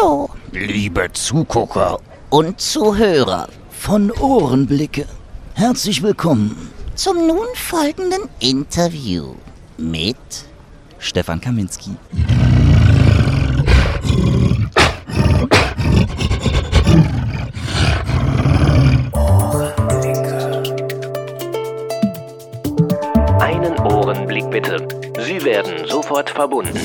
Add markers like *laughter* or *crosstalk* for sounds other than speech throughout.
Hallo. Liebe Zugucker und Zuhörer von Ohrenblicke, herzlich willkommen Zum nun folgenden Interview mit Stefan Kaminski. Einen Ohrenblick bitte. Sie werden sofort verbunden.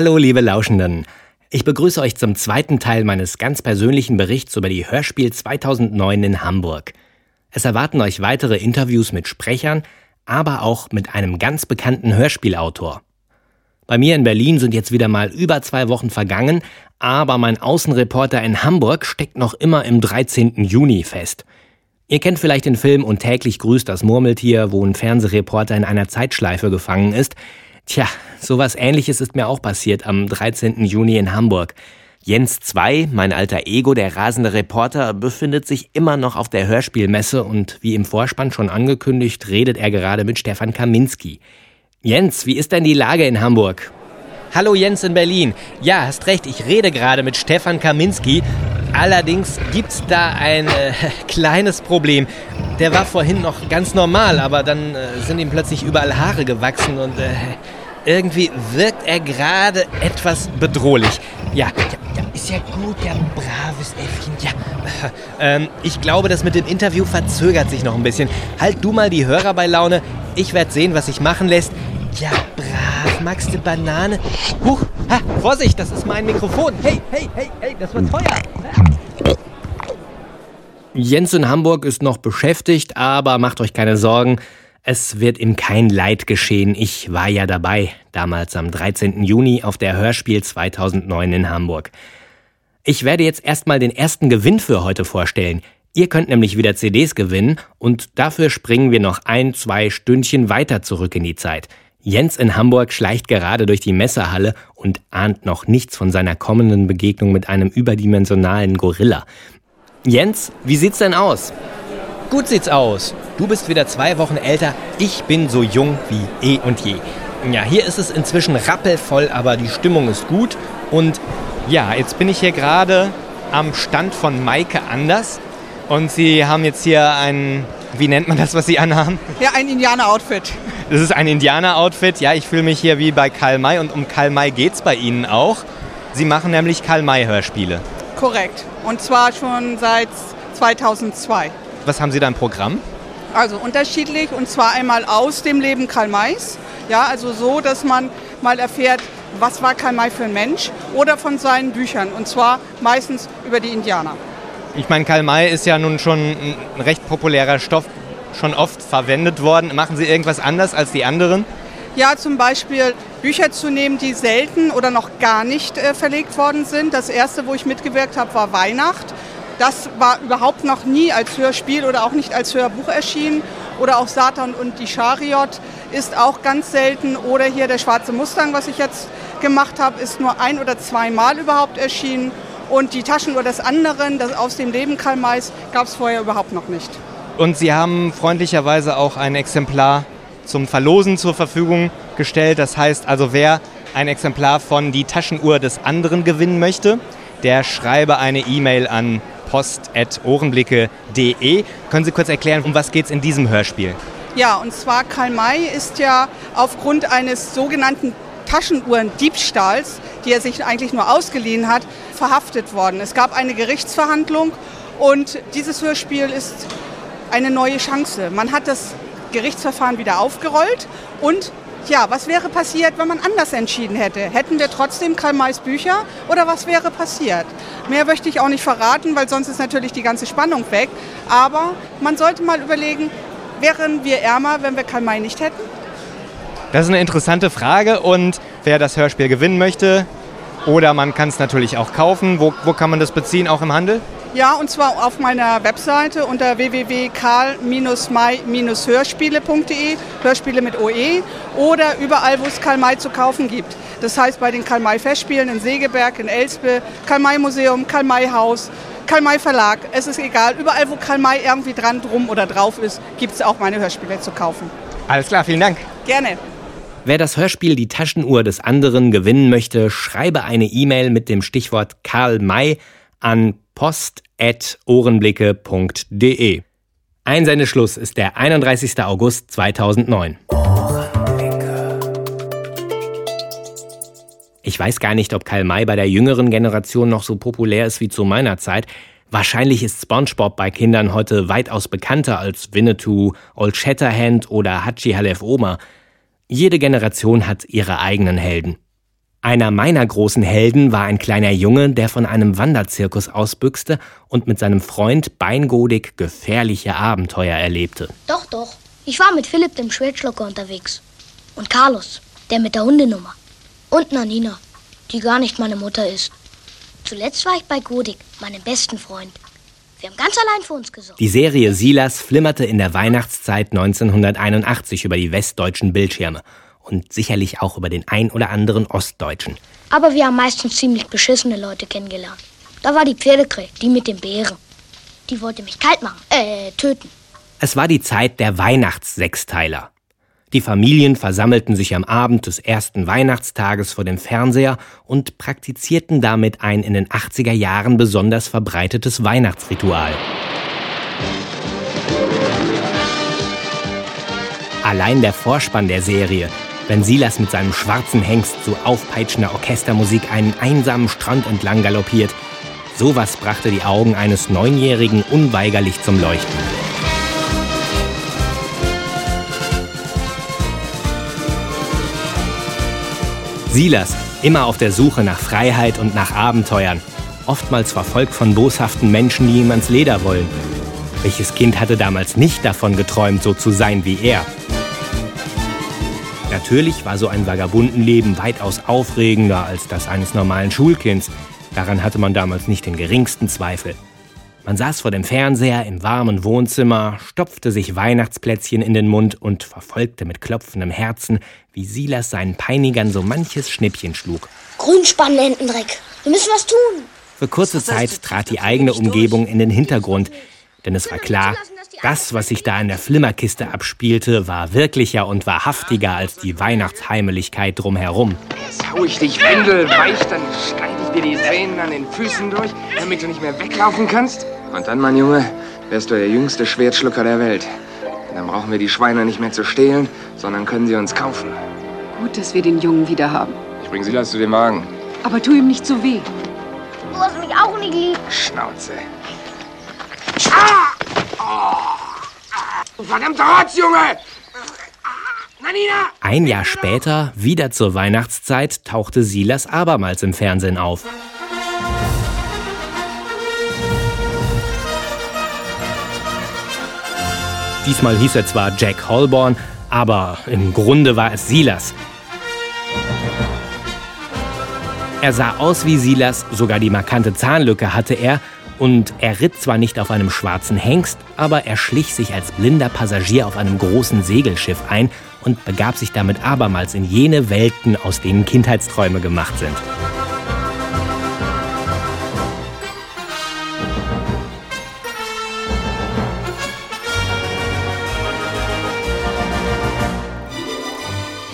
Hallo, liebe Lauschenden. Ich begrüße euch zum zweiten Teil meines ganz persönlichen Berichts über die Hörspiel 2009 in Hamburg. Es erwarten euch weitere Interviews mit Sprechern, aber auch mit einem ganz bekannten Hörspielautor. Bei mir in Berlin sind jetzt wieder mal über zwei Wochen vergangen, aber mein Außenreporter in Hamburg steckt noch immer im 13. Juni fest. Ihr kennt vielleicht den Film Und täglich grüßt das Murmeltier, wo ein Fernsehreporter in einer Zeitschleife gefangen ist. Tja, sowas ähnliches ist mir auch passiert am 13. Juni in Hamburg. Jens 2, mein alter Ego, der rasende Reporter, befindet sich immer noch auf der Hörspielmesse und wie im Vorspann schon angekündigt, redet er gerade mit Stefan Kaminski. Jens, wie ist denn die Lage in Hamburg? Hallo Jens in Berlin. Ja, hast recht, ich rede gerade mit Stefan Kaminski. Allerdings gibt's da ein äh, *laughs* kleines Problem. Der war vorhin noch ganz normal, aber dann äh, sind ihm plötzlich überall Haare gewachsen und äh, irgendwie wirkt er gerade etwas bedrohlich. Ja, ja, ja, ist ja gut, ja, braves Äffchen, ja. *laughs* Ähm, ich glaube, das mit dem Interview verzögert sich noch ein bisschen. Halt du mal die Hörer bei Laune. Ich werde sehen, was sich machen lässt. Ja, brav, magst du Banane? Huch, ha, Vorsicht, das ist mein Mikrofon. Hey, hey, hey, hey, das wird Feuer. Jens in Hamburg ist noch beschäftigt, aber macht euch keine Sorgen. Es wird ihm kein Leid geschehen. Ich war ja dabei, damals am 13. Juni auf der Hörspiel 2009 in Hamburg. Ich werde jetzt erstmal den ersten Gewinn für heute vorstellen. Ihr könnt nämlich wieder CDs gewinnen und dafür springen wir noch ein, zwei Stündchen weiter zurück in die Zeit. Jens in Hamburg schleicht gerade durch die Messerhalle und ahnt noch nichts von seiner kommenden Begegnung mit einem überdimensionalen Gorilla. Jens, wie sieht's denn aus? Gut sieht's aus. Du bist wieder zwei Wochen älter. Ich bin so jung wie eh und je. Ja, hier ist es inzwischen rappelvoll, aber die Stimmung ist gut. Und ja, jetzt bin ich hier gerade am Stand von Maike Anders. Und sie haben jetzt hier ein, wie nennt man das, was sie anhaben? Ja, ein Indianer-Outfit. Das ist ein Indianer-Outfit. Ja, ich fühle mich hier wie bei Karl May und um Karl May geht's bei Ihnen auch. Sie machen nämlich Karl May-Hörspiele. Korrekt. Und zwar schon seit 2002. Was haben Sie da im Programm? Also unterschiedlich und zwar einmal aus dem Leben Karl Mays. Ja, also so, dass man mal erfährt, was war Karl May für ein Mensch oder von seinen Büchern und zwar meistens über die Indianer. Ich meine, Karl May ist ja nun schon ein recht populärer Stoff, schon oft verwendet worden. Machen Sie irgendwas anders als die anderen? Ja, zum Beispiel Bücher zu nehmen, die selten oder noch gar nicht äh, verlegt worden sind. Das erste, wo ich mitgewirkt habe, war Weihnacht. Das war überhaupt noch nie als Hörspiel oder auch nicht als Hörbuch erschienen. Oder auch Satan und die Chariot ist auch ganz selten. Oder hier der Schwarze Mustang, was ich jetzt gemacht habe, ist nur ein oder zweimal überhaupt erschienen. Und die Taschenuhr des anderen, das aus dem Leben Karl Mays, gab es vorher überhaupt noch nicht. Und Sie haben freundlicherweise auch ein Exemplar zum Verlosen zur Verfügung gestellt. Das heißt also, wer ein Exemplar von Die Taschenuhr des anderen gewinnen möchte, der schreibe eine E-Mail an post.ohrenblicke.de. Können Sie kurz erklären, um was geht es in diesem Hörspiel? Ja, und zwar Karl May ist ja aufgrund eines sogenannten Taschenuhren-Diebstahls, die er sich eigentlich nur ausgeliehen hat, verhaftet worden. Es gab eine Gerichtsverhandlung und dieses Hörspiel ist eine neue Chance. Man hat das Gerichtsverfahren wieder aufgerollt und ja, was wäre passiert, wenn man anders entschieden hätte? Hätten wir trotzdem Karl Mays Bücher oder was wäre passiert? Mehr möchte ich auch nicht verraten, weil sonst ist natürlich die ganze Spannung weg. Aber man sollte mal überlegen, wären wir ärmer, wenn wir Karl May nicht hätten? Das ist eine interessante Frage und wer das Hörspiel gewinnen möchte, oder man kann es natürlich auch kaufen. Wo, wo kann man das beziehen, auch im Handel? Ja, und zwar auf meiner Webseite unter www.karl-may-hörspiele.de, Hörspiele mit OE, oder überall, wo es Karl May zu kaufen gibt. Das heißt bei den Karl May Festspielen in Segeberg, in Elspe, Karl May Museum, Karl May Haus, Karl May Verlag. Es ist egal, überall, wo Karl May irgendwie dran, drum oder drauf ist, gibt es auch meine Hörspiele zu kaufen. Alles klar, vielen Dank. Gerne. Wer das Hörspiel Die Taschenuhr des anderen gewinnen möchte, schreibe eine E-Mail mit dem Stichwort Karl May an post.ohrenblicke.de. Einsendeschluss ist der 31. August 2009. Ich weiß gar nicht, ob Karl May bei der jüngeren Generation noch so populär ist wie zu meiner Zeit. Wahrscheinlich ist SpongeBob bei Kindern heute weitaus bekannter als Winnetou, Old Shatterhand oder Hachi Halef Oma. Jede Generation hat ihre eigenen Helden. Einer meiner großen Helden war ein kleiner Junge, der von einem Wanderzirkus ausbüchste und mit seinem Freund beingodig gefährliche Abenteuer erlebte. Doch, doch. Ich war mit Philipp dem Schwertschlucker unterwegs. Und Carlos, der mit der Hundenummer. Und Nanina, die gar nicht meine Mutter ist. Zuletzt war ich bei Godik, meinem besten Freund. Wir haben ganz allein für uns gesorgt. Die Serie Silas flimmerte in der Weihnachtszeit 1981 über die westdeutschen Bildschirme und sicherlich auch über den ein oder anderen Ostdeutschen. Aber wir haben meistens ziemlich beschissene Leute kennengelernt. Da war die Pferdekrähe, die mit dem Bären. Die wollte mich kalt machen, äh, töten. Es war die Zeit der Weihnachtssechsteiler. Die Familien versammelten sich am Abend des ersten Weihnachtstages vor dem Fernseher und praktizierten damit ein in den 80er Jahren besonders verbreitetes Weihnachtsritual. Allein der Vorspann der Serie wenn Silas mit seinem schwarzen Hengst zu aufpeitschender Orchestermusik einen einsamen Strand entlang galoppiert. Sowas brachte die Augen eines Neunjährigen unweigerlich zum Leuchten. Silas, immer auf der Suche nach Freiheit und nach Abenteuern, oftmals verfolgt von boshaften Menschen, die ihm ans Leder wollen. Welches Kind hatte damals nicht davon geträumt, so zu sein wie er? Natürlich war so ein Vagabundenleben weitaus aufregender als das eines normalen Schulkinds. Daran hatte man damals nicht den geringsten Zweifel. Man saß vor dem Fernseher im warmen Wohnzimmer, stopfte sich Weihnachtsplätzchen in den Mund und verfolgte mit klopfendem Herzen, wie Silas seinen Peinigern so manches Schnippchen schlug. Grünspanlentendreck. Wir müssen was tun. Für kurze Zeit trat die eigene Umgebung in den Hintergrund, denn es war klar, das, was sich da in der Flimmerkiste abspielte, war wirklicher und wahrhaftiger als die Weihnachtsheimeligkeit drumherum. Jetzt hau ich dich windelweich, dann schneide ich dir die Sehnen an den Füßen durch, damit du nicht mehr weglaufen kannst. Und dann, mein Junge, wärst du der jüngste Schwertschlucker der Welt. Dann brauchen wir die Schweine nicht mehr zu stehlen, sondern können sie uns kaufen. Gut, dass wir den Jungen wieder haben. Ich bring Silas zu dem Wagen. Aber tu ihm nicht so weh. Du hast mich auch nicht lieb. Schnauze. Ah! Oh. Verdammt Rotz, Junge! Ein Jahr später, wieder zur Weihnachtszeit, tauchte Silas abermals im Fernsehen auf. Diesmal hieß er zwar Jack Holborn, aber im Grunde war es Silas. Er sah aus wie Silas, sogar die markante Zahnlücke hatte er, und er ritt zwar nicht auf einem schwarzen Hengst, aber er schlich sich als blinder Passagier auf einem großen Segelschiff ein und begab sich damit abermals in jene Welten, aus denen Kindheitsträume gemacht sind.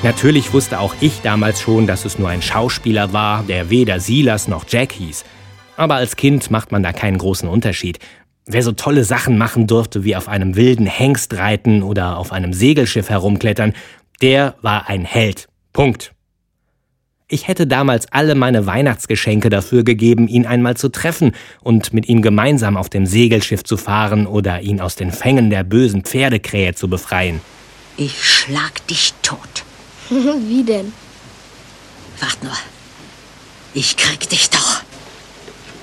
Natürlich wusste auch ich damals schon, dass es nur ein Schauspieler war, der weder Silas noch Jack hieß. Aber als Kind macht man da keinen großen Unterschied. Wer so tolle Sachen machen durfte, wie auf einem wilden Hengst reiten oder auf einem Segelschiff herumklettern, der war ein Held. Punkt. Ich hätte damals alle meine Weihnachtsgeschenke dafür gegeben, ihn einmal zu treffen und mit ihm gemeinsam auf dem Segelschiff zu fahren oder ihn aus den Fängen der bösen Pferdekrähe zu befreien. Ich schlag dich tot. *laughs* Wie denn? Wart nur. Ich krieg dich doch.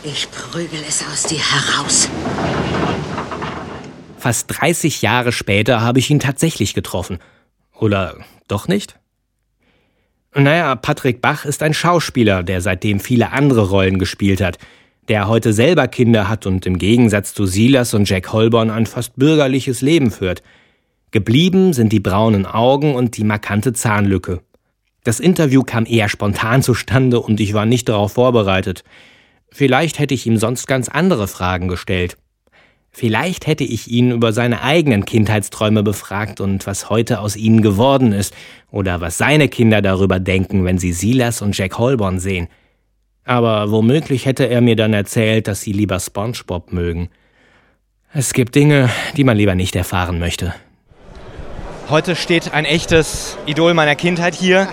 Ich prügel es aus dir heraus. Fast 30 Jahre später habe ich ihn tatsächlich getroffen. Oder doch nicht? Naja, Patrick Bach ist ein Schauspieler, der seitdem viele andere Rollen gespielt hat. der heute selber Kinder hat und im Gegensatz zu Silas und Jack Holborn ein fast bürgerliches Leben führt. Geblieben sind die braunen Augen und die markante Zahnlücke. Das Interview kam eher spontan zustande und ich war nicht darauf vorbereitet. Vielleicht hätte ich ihm sonst ganz andere Fragen gestellt. Vielleicht hätte ich ihn über seine eigenen Kindheitsträume befragt und was heute aus ihnen geworden ist, oder was seine Kinder darüber denken, wenn sie Silas und Jack Holborn sehen. Aber womöglich hätte er mir dann erzählt, dass sie lieber SpongeBob mögen. Es gibt Dinge, die man lieber nicht erfahren möchte. Heute steht ein echtes Idol meiner Kindheit hier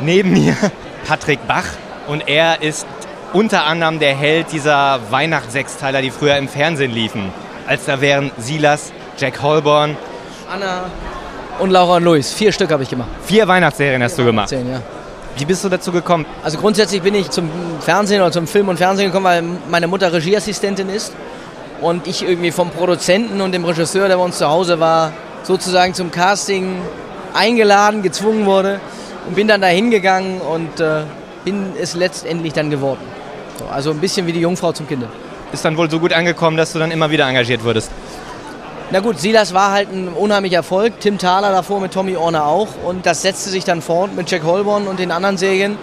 neben mir, *laughs* Patrick Bach, und er ist unter anderem der Held dieser Weihnachtssechsteiler, die früher im Fernsehen liefen als da wären Silas, Jack Holborn. Anna und Laura und Luis. Vier Stück habe ich gemacht. Vier Weihnachtsserien hast du gemacht? Zehn, ja. Wie bist du dazu gekommen? Also grundsätzlich bin ich zum Fernsehen oder zum Film und Fernsehen gekommen, weil meine Mutter Regieassistentin ist und ich irgendwie vom Produzenten und dem Regisseur, der bei uns zu Hause war, sozusagen zum Casting eingeladen, gezwungen wurde und bin dann da hingegangen und äh, bin es letztendlich dann geworden. So, also ein bisschen wie die Jungfrau zum Kinder ist dann wohl so gut angekommen, dass du dann immer wieder engagiert wurdest. Na gut, Silas war halt ein unheimlicher Erfolg. Tim Thaler davor mit Tommy Orner auch. Und das setzte sich dann fort mit Jack Holborn und den anderen Serien.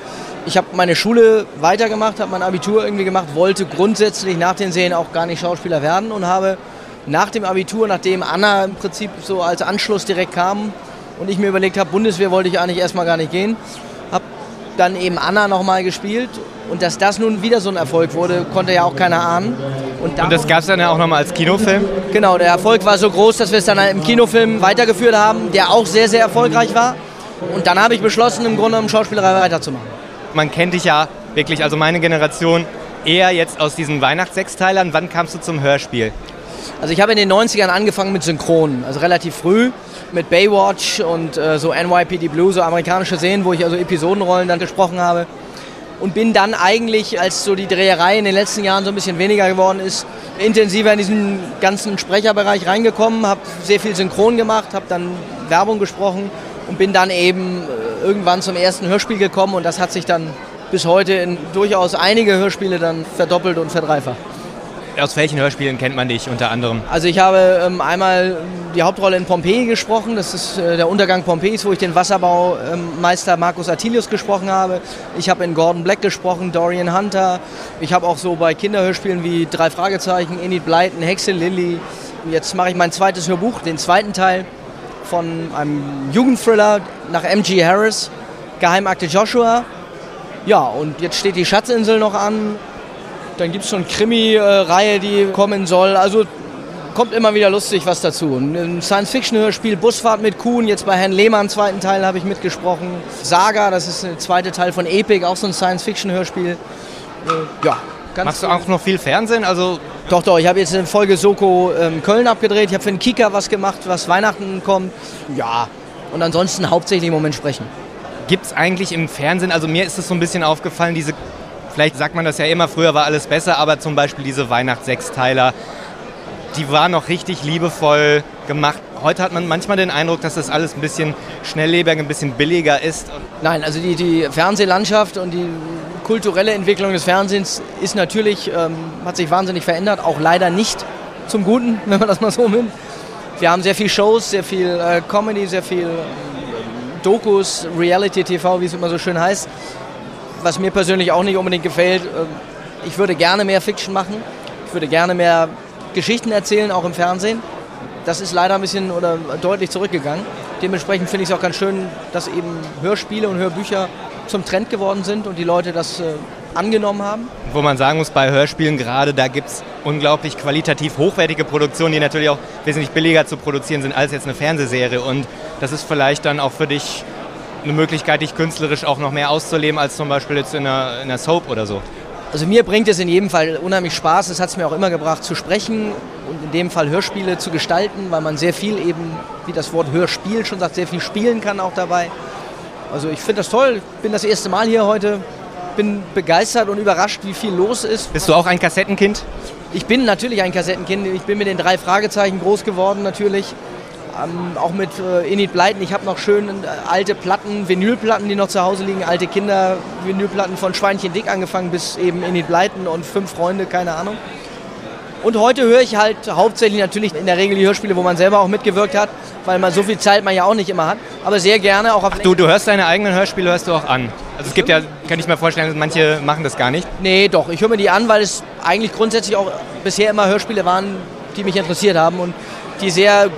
Ich habe meine Schule weitergemacht, habe mein Abitur irgendwie gemacht, wollte grundsätzlich nach den Serien auch gar nicht Schauspieler werden und habe nach dem Abitur, nachdem Anna im Prinzip so als Anschluss direkt kam und ich mir überlegt habe, Bundeswehr wollte ich eigentlich erstmal gar nicht gehen, habe dann eben Anna nochmal gespielt und dass das nun wieder so ein Erfolg wurde, konnte ja auch keiner ahnen. Und, und das gab es dann ja auch nochmal als Kinofilm? Genau, der Erfolg war so groß, dass wir es dann im Kinofilm weitergeführt haben, der auch sehr, sehr erfolgreich war. Und dann habe ich beschlossen, im Grunde um Schauspielerei weiterzumachen. Man kennt dich ja wirklich, also meine Generation, eher jetzt aus diesen Weihnachtssechsteilern. Wann kamst du zum Hörspiel? Also ich habe in den 90ern angefangen mit Synchronen, also relativ früh mit Baywatch und äh, so NYPD Blue, so amerikanische Serien, wo ich also Episodenrollen dann gesprochen habe und bin dann eigentlich, als so die Dreherei in den letzten Jahren so ein bisschen weniger geworden ist, intensiver in diesen ganzen Sprecherbereich reingekommen, habe sehr viel Synchron gemacht, habe dann Werbung gesprochen und bin dann eben äh, irgendwann zum ersten Hörspiel gekommen und das hat sich dann bis heute in durchaus einige Hörspiele dann verdoppelt und verdreifacht. Aus welchen Hörspielen kennt man dich unter anderem? Also ich habe ähm, einmal die Hauptrolle in Pompeji gesprochen, das ist äh, der Untergang Pompejis, wo ich den Wasserbaumeister ähm, Markus Attilius gesprochen habe. Ich habe in Gordon Black gesprochen, Dorian Hunter. Ich habe auch so bei Kinderhörspielen wie Drei Fragezeichen, Enid Blyton, Hexe Lilly. Jetzt mache ich mein zweites Hörbuch, den zweiten Teil von einem Jugendthriller nach M.G. Harris, Geheimakte Joshua. Ja, und jetzt steht die Schatzinsel noch an. Dann gibt es schon Krimi-Reihe, die kommen soll. Also kommt immer wieder lustig was dazu. Ein Science-Fiction-Hörspiel, Busfahrt mit Kuhn, jetzt bei Herrn Lehmann, zweiten Teil, habe ich mitgesprochen. Saga, das ist der zweite Teil von Epic, auch so ein Science-Fiction-Hörspiel. Äh, ja, Ganz Machst du auch noch viel Fernsehen? Also doch, doch. Ich habe jetzt eine Folge Soko ähm, Köln abgedreht. Ich habe für den Kika was gemacht, was Weihnachten kommt. Ja. Und ansonsten hauptsächlich im Moment sprechen. Gibt es eigentlich im Fernsehen, also mir ist es so ein bisschen aufgefallen, diese Vielleicht sagt man das ja immer, früher war alles besser, aber zum Beispiel diese Weihnachtssechsteiler, die waren noch richtig liebevoll gemacht. Heute hat man manchmal den Eindruck, dass das alles ein bisschen schnelllebiger, ein bisschen billiger ist. Nein, also die, die Fernsehlandschaft und die kulturelle Entwicklung des Fernsehens ist natürlich, ähm, hat sich wahnsinnig verändert, auch leider nicht zum Guten, *laughs* wenn man das mal so nimmt. Wir haben sehr viel Shows, sehr viel äh, Comedy, sehr viel äh, Dokus, Reality TV, wie es immer so schön heißt was mir persönlich auch nicht unbedingt gefällt. Ähm, ich würde gerne mehr Fiction machen. Ich würde gerne mehr Geschichten erzählen, auch im Fernsehen. Das ist leider ein bisschen oder deutlich zurückgegangen. Dementsprechend finde ich es auch ganz schön, dass eben Hörspiele und Hörbücher zum Trend geworden sind und die Leute das äh, angenommen haben. Wo man sagen muss, bei Hörspielen gerade, da gibt es unglaublich qualitativ hochwertige Produktionen, die natürlich auch wesentlich billiger zu produzieren sind als jetzt eine Fernsehserie. Und das ist vielleicht dann auch für dich eine Möglichkeit, dich künstlerisch auch noch mehr auszuleben, als zum Beispiel jetzt in einer, in einer Soap oder so? Also mir bringt es in jedem Fall unheimlich Spaß, das hat es mir auch immer gebracht, zu sprechen und in dem Fall Hörspiele zu gestalten, weil man sehr viel eben, wie das Wort Hörspiel schon sagt, sehr viel spielen kann auch dabei. Also ich finde das toll, ich bin das erste Mal hier heute, bin begeistert und überrascht, wie viel los ist. Bist du auch ein Kassettenkind? Ich bin natürlich ein Kassettenkind, ich bin mit den drei Fragezeichen groß geworden natürlich Ähm, auch mit äh, Enid Blyton. Ich habe noch schön äh, alte Platten, Vinylplatten, die noch zu Hause liegen. Alte Kinder-Vinylplatten von Schweinchen Dick angefangen bis eben Enid Blyton und Fünf Freunde, keine Ahnung. Und heute höre ich halt hauptsächlich natürlich in der Regel die Hörspiele, wo man selber auch mitgewirkt hat, weil man so viel Zeit man ja auch nicht immer hat. Aber sehr gerne auch auf. Ach, du, du hörst deine eigenen Hörspiele, hörst du auch an. Also es gibt ja, kann ich mir vorstellen, manche machen das gar nicht. Nee, doch. Ich höre mir die an, weil es eigentlich grundsätzlich auch bisher immer Hörspiele waren, die mich interessiert haben und die sehr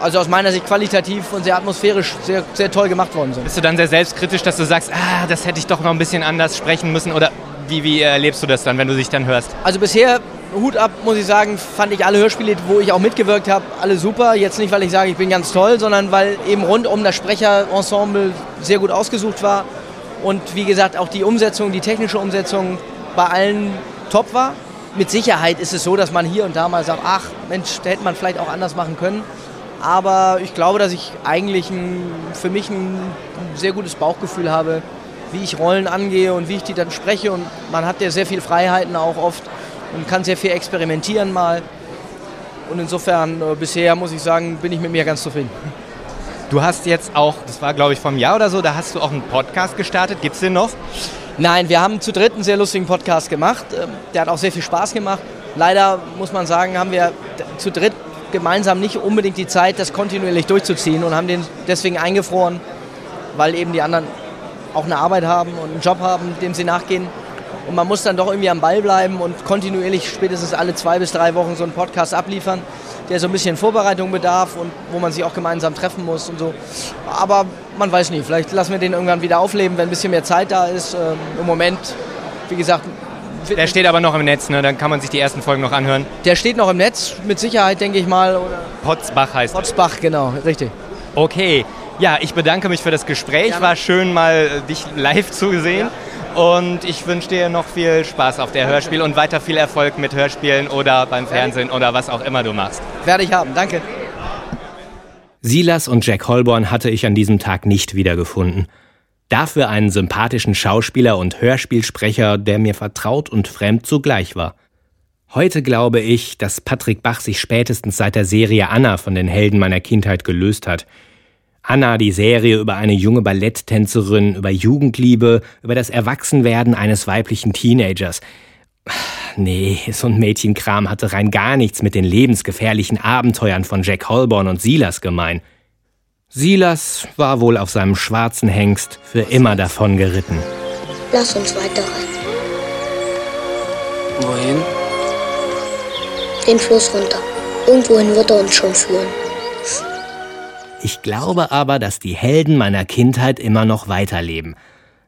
also aus meiner Sicht qualitativ und sehr atmosphärisch sehr, sehr toll gemacht worden sind. Bist du dann sehr selbstkritisch, dass du sagst, ah, das hätte ich doch noch ein bisschen anders sprechen müssen? Oder wie, wie erlebst du das dann, wenn du dich dann hörst? Also bisher, Hut ab, muss ich sagen, fand ich alle Hörspiele, wo ich auch mitgewirkt habe, alle super. Jetzt nicht, weil ich sage, ich bin ganz toll, sondern weil eben rund um das Sprecherensemble sehr gut ausgesucht war. Und wie gesagt, auch die Umsetzung, die technische Umsetzung bei allen top war. Mit Sicherheit ist es so, dass man hier und da mal sagt, ach Mensch, da hätte man vielleicht auch anders machen können. Aber ich glaube, dass ich eigentlich ein, für mich ein sehr gutes Bauchgefühl habe, wie ich Rollen angehe und wie ich die dann spreche. Und man hat ja sehr viele Freiheiten auch oft und kann sehr viel experimentieren mal. Und insofern, äh, bisher muss ich sagen, bin ich mit mir ganz zufrieden. Du hast jetzt auch, das war glaube ich vom Jahr oder so, da hast du auch einen Podcast gestartet. Gibt es den noch? Nein, wir haben zu dritt einen sehr lustigen Podcast gemacht. Ähm, der hat auch sehr viel Spaß gemacht. Leider muss man sagen, haben wir zu dritt gemeinsam nicht unbedingt die Zeit, das kontinuierlich durchzuziehen und haben den deswegen eingefroren, weil eben die anderen auch eine Arbeit haben und einen Job haben, dem sie nachgehen. Und man muss dann doch irgendwie am Ball bleiben und kontinuierlich spätestens alle zwei bis drei Wochen so einen Podcast abliefern, der so ein bisschen Vorbereitung bedarf und wo man sich auch gemeinsam treffen muss und so. Aber man weiß nie, vielleicht lassen wir den irgendwann wieder aufleben, wenn ein bisschen mehr Zeit da ist. Ähm, Im Moment, wie gesagt, der steht aber noch im Netz, ne? dann kann man sich die ersten Folgen noch anhören. Der steht noch im Netz, mit Sicherheit, denke ich mal. Oder Potzbach heißt Potzbach, genau, richtig. Okay, ja, ich bedanke mich für das Gespräch. Gerne. War schön, mal äh, dich live zu sehen. Ja. Und ich wünsche dir noch viel Spaß auf der Hörspiel und weiter viel Erfolg mit Hörspielen oder beim Fernsehen oder was auch immer du machst. Werde ich haben, danke. Silas und Jack Holborn hatte ich an diesem Tag nicht wiedergefunden. Dafür einen sympathischen Schauspieler und Hörspielsprecher, der mir vertraut und fremd zugleich war. Heute glaube ich, dass Patrick Bach sich spätestens seit der Serie Anna von den Helden meiner Kindheit gelöst hat. Anna, die Serie über eine junge Balletttänzerin, über Jugendliebe, über das Erwachsenwerden eines weiblichen Teenagers. Nee, so ein Mädchenkram hatte rein gar nichts mit den lebensgefährlichen Abenteuern von Jack Holborn und Silas gemein. Silas war wohl auf seinem schwarzen Hengst für immer davon geritten. Lass uns weiterreiten. Wohin? Den Fluss runter. Irgendwohin wird er uns schon führen. Ich glaube aber, dass die Helden meiner Kindheit immer noch weiterleben.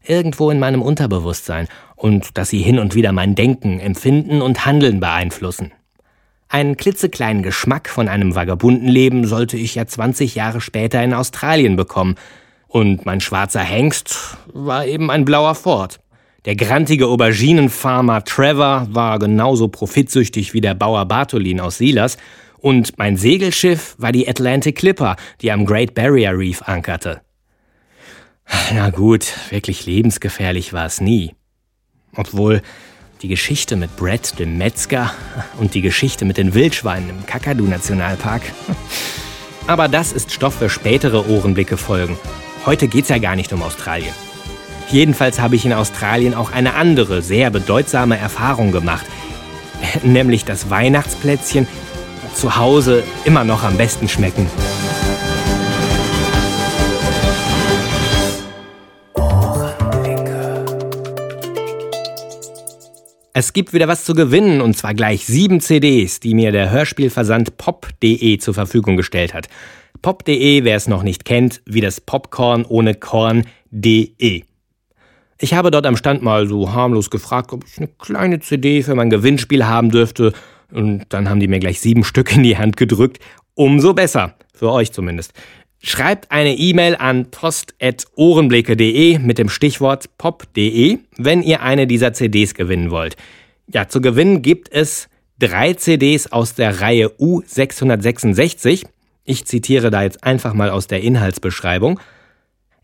Irgendwo in meinem Unterbewusstsein. Und dass sie hin und wieder mein Denken, Empfinden und Handeln beeinflussen. Einen klitzekleinen Geschmack von einem Vagabundenleben sollte ich ja 20 Jahre später in Australien bekommen. Und mein schwarzer Hengst war eben ein blauer Ford. Der grantige Auberginenfarmer Trevor war genauso profitsüchtig wie der Bauer Bartolin aus Silas. Und mein Segelschiff war die Atlantic Clipper, die am Great Barrier Reef ankerte. Na gut, wirklich lebensgefährlich war es nie. Obwohl, die Geschichte mit Brett, dem Metzger und die Geschichte mit den Wildschweinen im Kakadu-Nationalpark. Aber das ist Stoff für spätere Ohrenblicke-Folgen. Heute geht's ja gar nicht um Australien. Jedenfalls habe ich in Australien auch eine andere, sehr bedeutsame Erfahrung gemacht. *laughs* Nämlich das Weihnachtsplätzchen zu Hause immer noch am besten schmecken. Es gibt wieder was zu gewinnen und zwar gleich sieben CDs, die mir der Hörspielversand pop.de zur Verfügung gestellt hat. Pop.de, wer es noch nicht kennt, wie das Popcorn ohne Korn.de. Ich habe dort am Stand mal so harmlos gefragt, ob ich eine kleine CD für mein Gewinnspiel haben dürfte und dann haben die mir gleich sieben Stück in die Hand gedrückt. Umso besser. Für euch zumindest. Schreibt eine E-Mail an post.ohrenblicke.de mit dem Stichwort pop.de, wenn ihr eine dieser CDs gewinnen wollt. Ja, zu gewinnen gibt es drei CDs aus der Reihe U666. Ich zitiere da jetzt einfach mal aus der Inhaltsbeschreibung.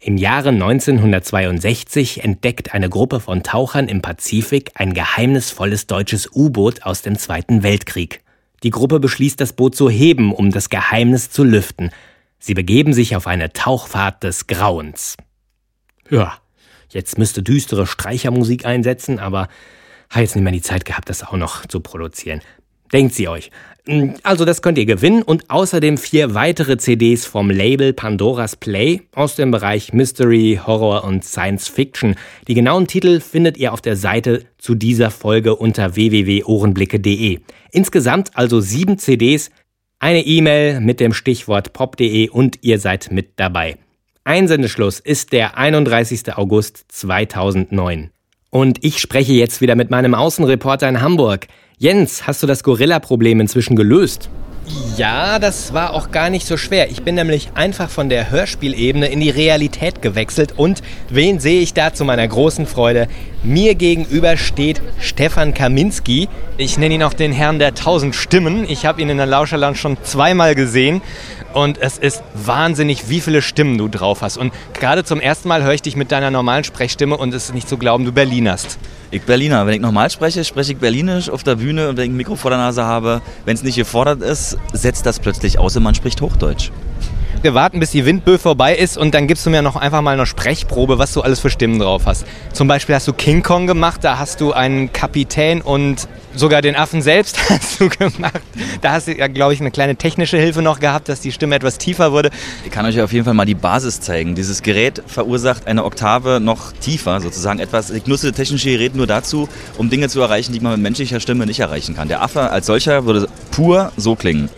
Im Jahre 1962 entdeckt eine Gruppe von Tauchern im Pazifik ein geheimnisvolles deutsches U-Boot aus dem Zweiten Weltkrieg. Die Gruppe beschließt, das Boot zu heben, um das Geheimnis zu lüften – Sie begeben sich auf eine Tauchfahrt des Grauens. Ja, jetzt müsste düstere Streichermusik einsetzen, aber habe jetzt nicht mehr die Zeit gehabt, das auch noch zu produzieren. Denkt sie euch. Hm, also das könnt ihr gewinnen und außerdem vier weitere CDs vom Label Pandora's Play aus dem Bereich Mystery, Horror und Science Fiction. Die genauen Titel findet ihr auf der Seite zu dieser Folge unter www.ohrenblicke.de. Insgesamt also sieben CDs, eine E-Mail mit dem Stichwort pop.de und ihr seid mit dabei. Einsendeschluss ist der 31. August 2009. Und ich spreche jetzt wieder mit meinem Außenreporter in Hamburg. Jens, hast du das Gorilla-Problem inzwischen gelöst? Ja, das war auch gar nicht so schwer. Ich bin nämlich einfach von der Hörspielebene in die Realität gewechselt und wen sehe ich da zu meiner großen Freude? Mir gegenüber steht Stefan Kaminski. Ich nenne ihn auch den Herrn der tausend Stimmen. Ich habe ihn in der Lauscherland schon zweimal gesehen und es ist wahnsinnig, wie viele Stimmen du drauf hast. Und gerade zum ersten Mal höre ich dich mit deiner normalen Sprechstimme und es ist nicht zu glauben, du Berlinerst. Ich Berliner. Wenn ich normal spreche, spreche ich Berlinisch auf der Bühne und wenn ich ein Mikro vor der Nase habe, wenn es nicht gefordert ist, setzt das plötzlich aus und man spricht Hochdeutsch. Wir warten, bis die Windböe vorbei ist und dann gibst du mir noch einfach mal eine Sprechprobe, was du alles für Stimmen drauf hast. Zum Beispiel hast du King Kong gemacht, da hast du einen Kapitän und sogar den Affen selbst *laughs* hast du gemacht. Da hast du ja, glaube ich, eine kleine technische Hilfe noch gehabt, dass die Stimme etwas tiefer wurde. Ich kann euch auf jeden Fall mal die Basis zeigen. Dieses Gerät verursacht eine Oktave noch tiefer, sozusagen etwas. Ich nutze technische Gerät nur dazu, um Dinge zu erreichen, die man mit menschlicher Stimme nicht erreichen kann. Der Affe als solcher würde pur so klingen.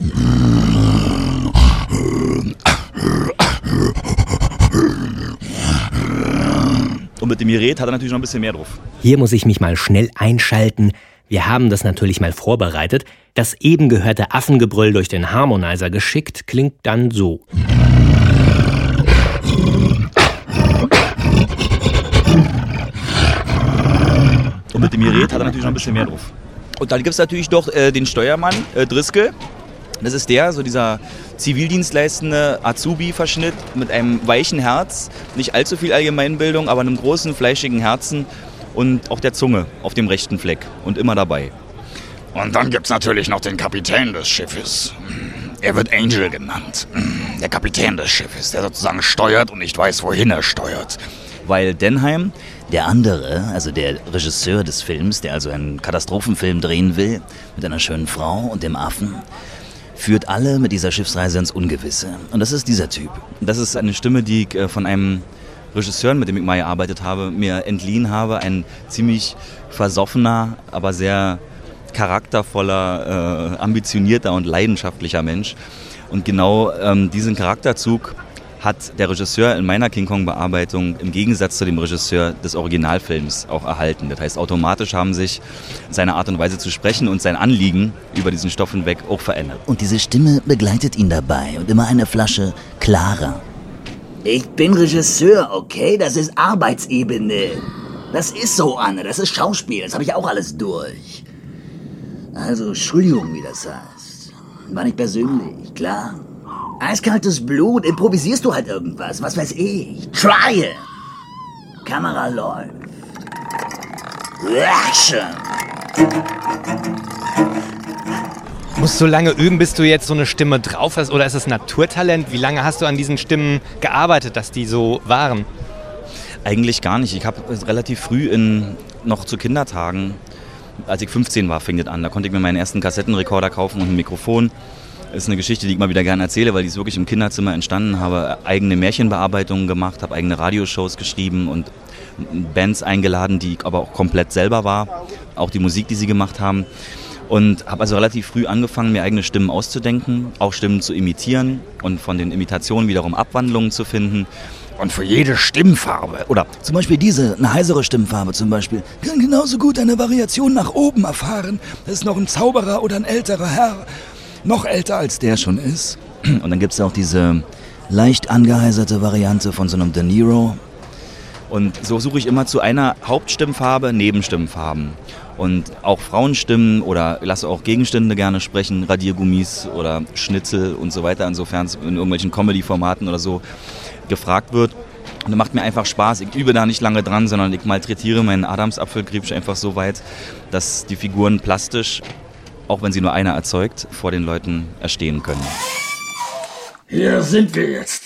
Und mit dem Gerät hat er natürlich noch ein bisschen mehr drauf. Hier muss ich mich mal schnell einschalten. Wir haben das natürlich mal vorbereitet. Das eben gehörte Affengebrüll durch den Harmonizer geschickt klingt dann so. Und mit dem Gerät hat er natürlich noch ein bisschen mehr drauf. Und dann gibt es natürlich doch äh, den Steuermann, äh, Driscoll. Das ist der, so dieser zivildienstleistende Azubi-Verschnitt mit einem weichen Herz, nicht allzu viel Allgemeinbildung, aber einem großen, fleischigen Herzen und auch der Zunge auf dem rechten Fleck und immer dabei. Und dann gibt es natürlich noch den Kapitän des Schiffes. Er wird Angel genannt. Der Kapitän des Schiffes, der sozusagen steuert und nicht weiß, wohin er steuert. Weil Denheim, der andere, also der Regisseur des Films, der also einen Katastrophenfilm drehen will, mit einer schönen Frau und dem Affen, führt alle mit dieser Schiffsreise ins Ungewisse. Und das ist dieser Typ. Das ist eine Stimme, die ich äh, von einem Regisseur, mit dem ich mal gearbeitet habe, mir entliehen habe. Ein ziemlich versoffener, aber sehr charaktervoller, äh, ambitionierter und leidenschaftlicher Mensch. Und genau ähm, diesen Charakterzug hat der Regisseur in meiner King Kong-Bearbeitung im Gegensatz zu dem Regisseur des Originalfilms auch erhalten. Das heißt, automatisch haben sich seine Art und Weise zu sprechen und sein Anliegen über diesen Stoff hinweg auch verändert. Und diese Stimme begleitet ihn dabei und immer eine Flasche Clara. Ich bin Regisseur, okay? Das ist Arbeitsebene. Das ist so, Anne. Das ist Schauspiel. Das habe ich auch alles durch. Also, Entschuldigung, wie das heißt. War nicht persönlich, klar. Eiskaltes Blut, improvisierst du halt irgendwas, was weiß ich. Try it. Kamera läuft. Action. Musst du lange üben, bis du jetzt so eine Stimme drauf hast? Oder ist es Naturtalent? Wie lange hast du an diesen Stimmen gearbeitet, dass die so waren? Eigentlich gar nicht. Ich habe relativ früh in, noch zu Kindertagen, als ich 15 war, fing das an. Da konnte ich mir meinen ersten Kassettenrekorder kaufen und ein Mikrofon. Das ist eine Geschichte, die ich mal wieder gerne erzähle, weil die ist wirklich im Kinderzimmer entstanden. Habe eigene Märchenbearbeitungen gemacht, habe eigene Radioshows geschrieben und Bands eingeladen, die ich aber auch komplett selber war. Auch die Musik, die sie gemacht haben. Und habe also relativ früh angefangen, mir eigene Stimmen auszudenken, auch Stimmen zu imitieren und von den Imitationen wiederum Abwandlungen zu finden. Und für jede Stimmfarbe. Oder zum Beispiel diese, eine heisere Stimmfarbe zum Beispiel, kann genauso gut eine Variation nach oben erfahren. Das ist noch ein Zauberer oder ein älterer Herr. Noch älter als der schon ist. *clears throat* Und dann gibt es auch diese leicht angeheiserte Variante von so einem De Niro. Und so suche ich immer zu einer Hauptstimmfarbe Nebenstimmfarben. Und auch Frauenstimmen oder lasse auch Gegenstände gerne sprechen, Radiergummis oder Schnitzel und so weiter, insofern es in irgendwelchen Comedy-Formaten oder so gefragt wird. Und das macht mir einfach Spaß. Ich übe da nicht lange dran, sondern ich malträtiere meinen Adamsapfelkrebs einfach so weit, dass die Figuren plastisch, auch wenn sie nur einer erzeugt, vor den Leuten erstehen können. Hier sind wir jetzt.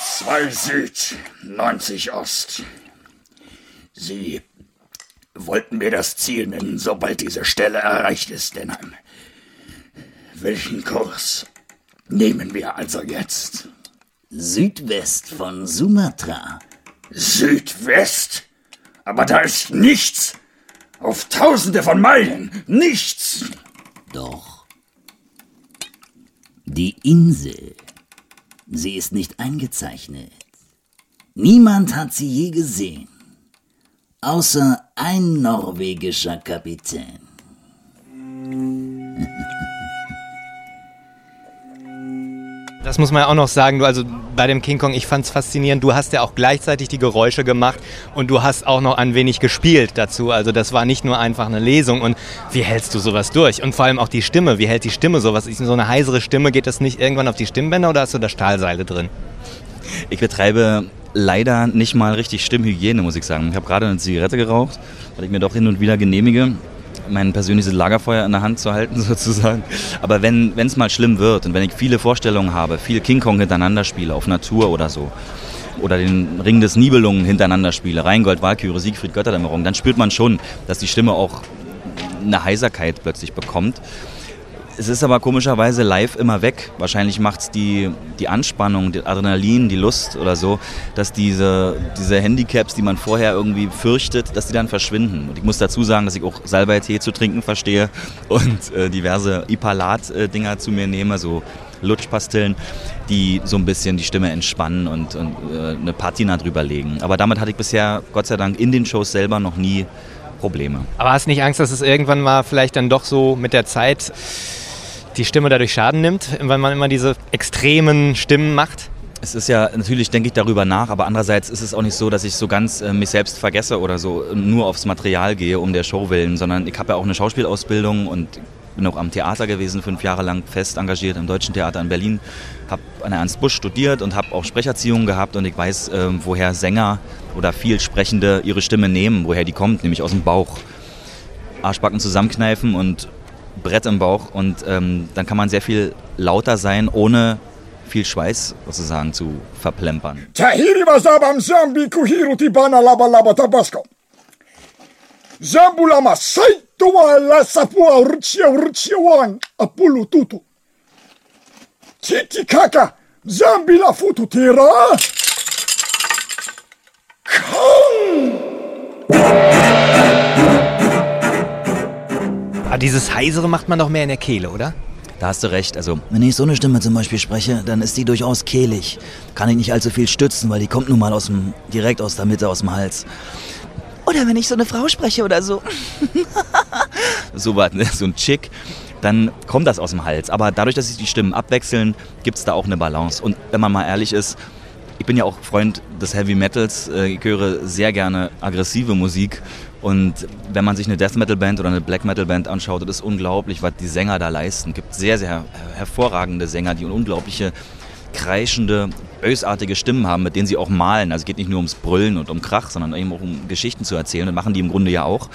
Zwei Süd, 90 Ost. Sie wollten mir das Ziel nennen, sobald diese Stelle erreicht ist, Denheim. Welchen Kurs nehmen wir also jetzt? Südwest von Sumatra. Südwest? Aber da ist nichts. Auf tausende von Meilen. Nichts. Doch. Die Insel. Sie ist nicht eingezeichnet. Niemand hat sie je gesehen. Außer ein norwegischer Kapitän. *laughs* Das muss man ja auch noch sagen, du also bei dem King Kong, ich fand es faszinierend, du hast ja auch gleichzeitig die Geräusche gemacht und du hast auch noch ein wenig gespielt dazu. Also das war nicht nur einfach eine Lesung und wie hältst du sowas durch? Und vor allem auch die Stimme, wie hält die Stimme sowas? Ist so eine heisere Stimme, geht das nicht irgendwann auf die Stimmbänder oder hast du da Stahlseile drin? Ich betreibe leider nicht mal richtig Stimmhygiene, muss ich sagen. Ich habe gerade eine Zigarette geraucht, weil ich mir doch hin und wieder genehmige mein persönliches Lagerfeuer in der Hand zu halten, *laughs* sozusagen. Aber wenn es mal schlimm wird und wenn ich viele Vorstellungen habe, viel King Kong hintereinander spiele, auf Natur oder so, oder den Ring des Nibelungen hintereinander spiele, Rheingold, Walküre, Siegfried, Götterdämmerung, dann spürt man schon, dass die Stimme auch eine Heiserkeit plötzlich bekommt. Es ist aber komischerweise live immer weg. Wahrscheinlich macht es die, die Anspannung, die Adrenalin, die Lust oder so, dass diese, diese Handicaps, die man vorher irgendwie fürchtet, dass die dann verschwinden. Und ich muss dazu sagen, dass ich auch Salbeitee zu trinken verstehe und äh, diverse Ipalat-Dinger zu mir nehme, so Lutschpastillen, die so ein bisschen die Stimme entspannen und, und äh, eine Patina drüber legen. Aber damit hatte ich bisher, Gott sei Dank, in den Shows selber noch nie Probleme. Aber hast nicht Angst, dass es irgendwann mal vielleicht dann doch so mit der Zeit die Stimme dadurch Schaden nimmt, weil man immer diese extremen Stimmen macht? Es ist ja, natürlich denke ich darüber nach, aber andererseits ist es auch nicht so, dass ich so ganz äh, mich selbst vergesse oder so nur aufs Material gehe, um der Show willen, sondern ich habe ja auch eine Schauspielausbildung und bin auch am Theater gewesen, fünf Jahre lang fest engagiert im Deutschen Theater in Berlin. Habe an der Ernst Busch studiert und habe auch Sprecherziehung gehabt und ich weiß, äh, woher Sänger oder Vielsprechende ihre Stimme nehmen, woher die kommt, nämlich aus dem Bauch. Arschbacken zusammenkneifen und Brett im Bauch und ähm, dann kann man sehr viel lauter sein, ohne viel Schweiß sozusagen zu verplempern. Tahiri wasabam zambi kuhiru tibana laba laba tabasco. Zambulama saito wa la sapua urchia urchia wan apulu tutu. Titi kaka zambi la futu tira. Dieses Heisere macht man doch mehr in der Kehle, oder? Da hast du recht. Also Wenn ich so eine Stimme zum Beispiel spreche, dann ist die durchaus kehlig. Kann ich nicht allzu viel stützen, weil die kommt nun mal aus dem, direkt aus der Mitte, aus dem Hals. Oder wenn ich so eine Frau spreche oder so. *laughs* so was, ne? so ein Chick, dann kommt das aus dem Hals. Aber dadurch, dass sich die Stimmen abwechseln, gibt es da auch eine Balance. Und wenn man mal ehrlich ist, ich bin ja auch Freund des Heavy Metals. Äh, Ich höre sehr gerne aggressive Musik. Und wenn man sich eine Death Metal Band oder eine Black Metal Band anschaut, das ist unglaublich, was die Sänger da leisten. Es gibt sehr, sehr hervorragende Sänger, die unglaubliche kreischende, bösartige Stimmen haben, mit denen sie auch malen. Also es geht nicht nur ums Brüllen und um Krach, sondern eben auch um Geschichten zu erzählen. Und machen die im Grunde ja auch,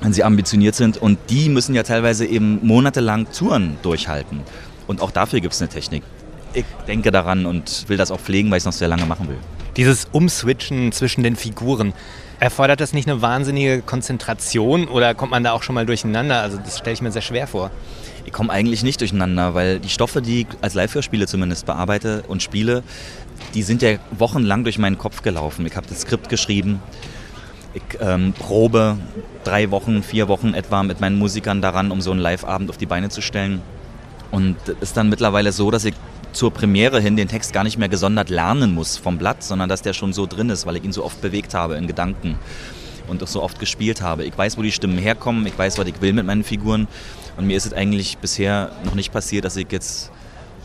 wenn sie ambitioniert sind. Und die müssen ja teilweise eben monatelang Touren durchhalten. Und auch dafür gibt es eine Technik. Ich denke daran und will das auch pflegen, weil ich es noch sehr lange machen will. Dieses Umswitchen zwischen den Figuren, erfordert das nicht eine wahnsinnige Konzentration oder kommt man da auch schon mal durcheinander? Also das stelle ich mir sehr schwer vor. Ich komme eigentlich nicht durcheinander, weil die Stoffe, die ich als Live-Hörspiele zumindest bearbeite und spiele, die sind ja wochenlang durch meinen Kopf gelaufen. Ich habe das Skript geschrieben, ich ähm, probe drei Wochen, vier Wochen etwa mit meinen Musikern daran, um so einen Live-Abend auf die Beine zu stellen. Und es ist dann mittlerweile so, dass ich zur Premiere hin den Text gar nicht mehr gesondert lernen muss vom Blatt, sondern dass der schon so drin ist, weil ich ihn so oft bewegt habe in Gedanken und auch so oft gespielt habe. Ich weiß, wo die Stimmen herkommen, ich weiß, was ich will mit meinen Figuren und mir ist es eigentlich bisher noch nicht passiert, dass ich jetzt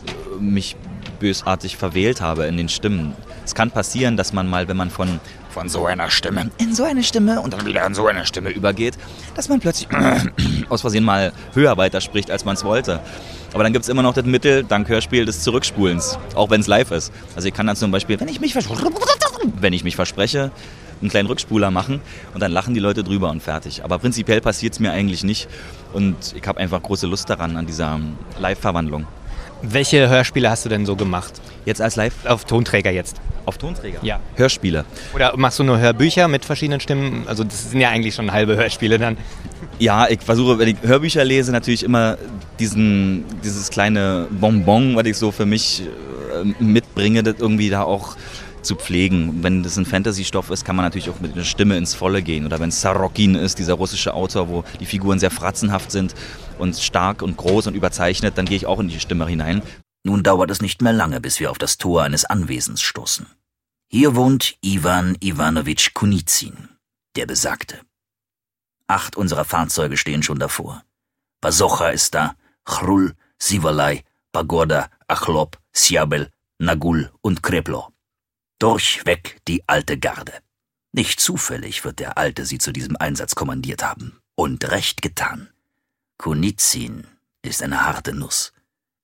äh, mich bösartig verwählt habe in den Stimmen. Es kann passieren, dass man mal, wenn man von, von so einer Stimme in so eine Stimme und dann wieder in so eine Stimme übergeht, dass man plötzlich *clears throat* aus Versehen mal höher weiterspricht, als man es wollte. Aber dann gibt es immer noch das Mittel, dank Hörspiel, des Zurückspulens, auch wenn es live ist. Also ich kann dann zum Beispiel, wenn ich mich, vers wenn ich mich verspreche, einen kleinen Rückspuler machen und dann lachen die Leute drüber und fertig. Aber prinzipiell passiert es mir eigentlich nicht und ich habe einfach große Lust daran, an dieser Live-Verwandlung. Welche Hörspiele hast du denn so gemacht? Jetzt als Live? Auf Tonträger jetzt. Auf Tonträger? Ja. Hörspiele. Oder machst du nur Hörbücher mit verschiedenen Stimmen? Also das sind ja eigentlich schon halbe Hörspiele dann. Ja, ich versuche, wenn ich Hörbücher lese, natürlich immer diesen, dieses kleine Bonbon, was ich so für mich äh, mitbringe, das irgendwie da auch zu pflegen. Wenn das ein Fantasy-Stoff ist, kann man natürlich auch mit einer Stimme ins Volle gehen. Oder wenn es Sarokin ist, dieser russische Autor, wo die Figuren sehr fratzenhaft sind und stark und groß und überzeichnet, dann gehe ich auch in die Stimme hinein. Nun dauert es nicht mehr lange, bis wir auf das Tor eines Anwesens stoßen. Hier wohnt Ivan Ivanovich Kunizin, der Besagte. Acht unserer Fahrzeuge stehen schon davor. Basocha ist da, Chrul, Sivalai, Pagoda, Achlop, Siabel, Nagul und Kreplo. Durchweg die alte Garde. Nicht zufällig wird der Alte sie zu diesem Einsatz kommandiert haben. Und recht getan. Kunizin ist eine harte Nuss.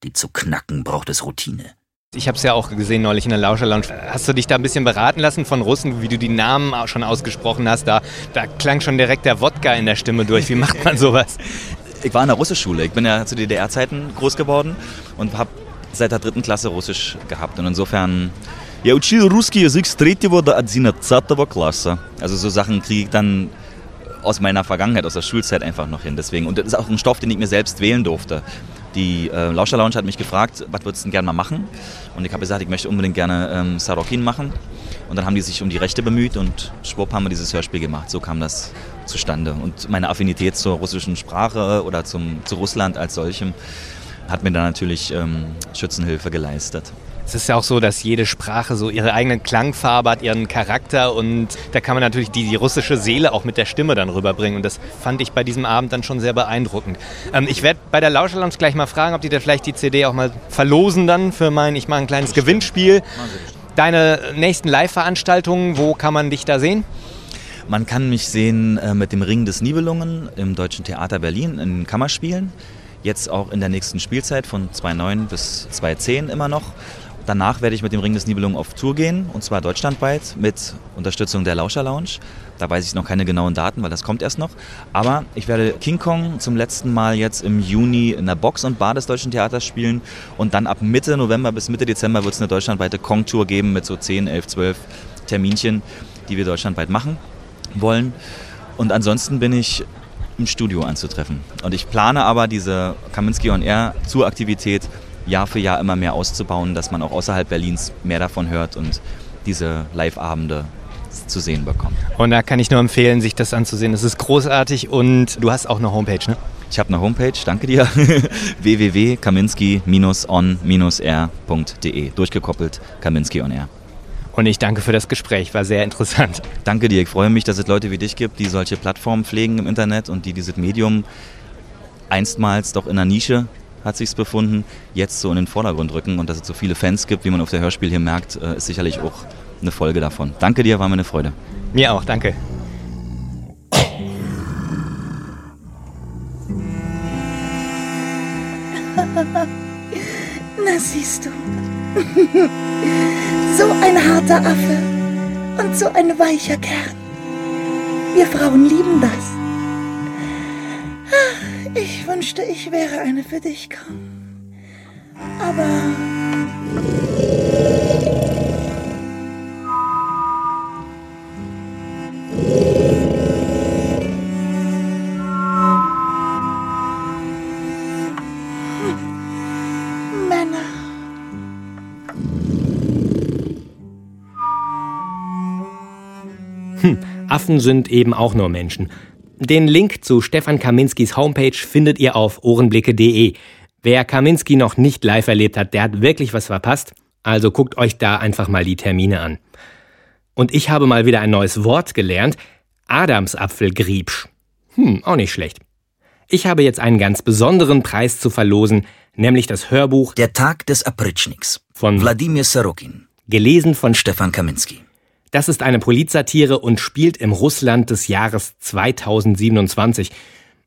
Die zu knacken braucht es Routine. Ich habe es ja auch gesehen neulich in der Lauscher Lounge. Hast du dich da ein bisschen beraten lassen von Russen, wie du die Namen auch schon ausgesprochen hast? Da, da klang schon direkt der Wodka in der Stimme durch. Wie macht man sowas? *laughs* Ich war in der Russischschule. Ich bin ja zu DDR-Zeiten groß geworden und habe seit der dritten Klasse Russisch gehabt. Und insofern Я учил русский язык с 3 до 11 класса. Also so Sachen kriege ich dann aus meiner Vergangenheit, aus der Schulzeit einfach noch hin. Deswegen. Und das ist auch ein Stoff, den ich mir selbst wählen durfte. Die äh, Lauscher Lounge hat mich gefragt, was würdest du denn gerne mal machen? Und ich habe gesagt, ich möchte unbedingt gerne ähm, Sarokin machen. Und dann haben die sich um die Rechte bemüht und schwupp haben wir dieses Hörspiel gemacht. So kam das zustande. Und meine Affinität zur russischen Sprache oder zum, zu Russland als solchem hat mir da natürlich ähm, Schützenhilfe geleistet. Es ist ja auch so, dass jede Sprache so ihre eigene Klangfarbe hat, ihren Charakter und da kann man natürlich die, die russische Seele auch mit der Stimme dann rüberbringen und das fand ich bei diesem Abend dann schon sehr beeindruckend. Ähm, ich werde bei der Lauscher Lounge gleich mal fragen, ob die da vielleicht die CD auch mal verlosen dann für mein, ich mache ein kleines Gewinnspiel. Deine nächsten Live-Veranstaltungen, wo kann man dich da sehen? Man kann mich sehen äh, mit dem Ring des Nibelungen im Deutschen Theater Berlin in Kammerspielen. Jetzt auch in der nächsten Spielzeit von 2009 bis 2010 immer noch. Danach werde ich mit dem Ring des Nibelungen auf Tour gehen, und zwar deutschlandweit mit Unterstützung der Lauscher Lounge. Da weiß ich noch keine genauen Daten, weil das kommt erst noch. Aber ich werde King Kong zum letzten Mal jetzt im Juni in der Box und Bar des Deutschen Theaters spielen. Und dann ab Mitte November bis Mitte Dezember wird es eine deutschlandweite Kong-Tour geben mit so 10, 11, 12 Terminchen, die wir deutschlandweit machen wollen. Und ansonsten bin ich im Studio anzutreffen. Und ich plane aber diese Kaminski on Air Aktivität Jahr für Jahr immer mehr auszubauen, dass man auch außerhalb Berlins mehr davon hört und diese Live-Abende zu sehen bekommt. Und da kann ich nur empfehlen, sich das anzusehen. Es ist großartig und du hast auch eine Homepage, ne? Ich habe eine Homepage, danke dir. *laughs* www.kaminski-on-r.de. Durchgekoppelt Kaminski on Air. Und ich danke für das Gespräch, war sehr interessant. Danke dir. Ich freue mich, dass es Leute wie dich gibt, die solche Plattformen pflegen im Internet und die dieses Medium einstmals doch in der Nische hat sich's befunden, jetzt so in den Vordergrund rücken und dass es so viele Fans gibt, wie man auf der Hörspiel hier merkt, äh, ist sicherlich auch eine Folge davon. Danke dir, war mir eine Freude. Mir auch, danke. *laughs* Na siehst du. *laughs* So ein harter Affe und so ein weicher Kern. Wir Frauen lieben das. Ich wünschte, ich wäre eine für dich, kaum. Aber. Affen sind eben auch nur Menschen. Den Link zu Stefan Kaminskis Homepage findet ihr auf ohrenblicke.de. Wer Kaminski noch nicht live erlebt hat, der hat wirklich was verpasst. Also guckt euch da einfach mal die Termine an. Und ich habe mal wieder ein neues Wort gelernt. Adamsapfelgriebsch. Hm, auch nicht schlecht. Ich habe jetzt einen ganz besonderen Preis zu verlosen, nämlich das Hörbuch Der Tag des Apritschniks von Wladimir Sorokin. Gelesen von Stefan Kaminski. Das ist eine Polizsatire und spielt im Russland des Jahres 2027.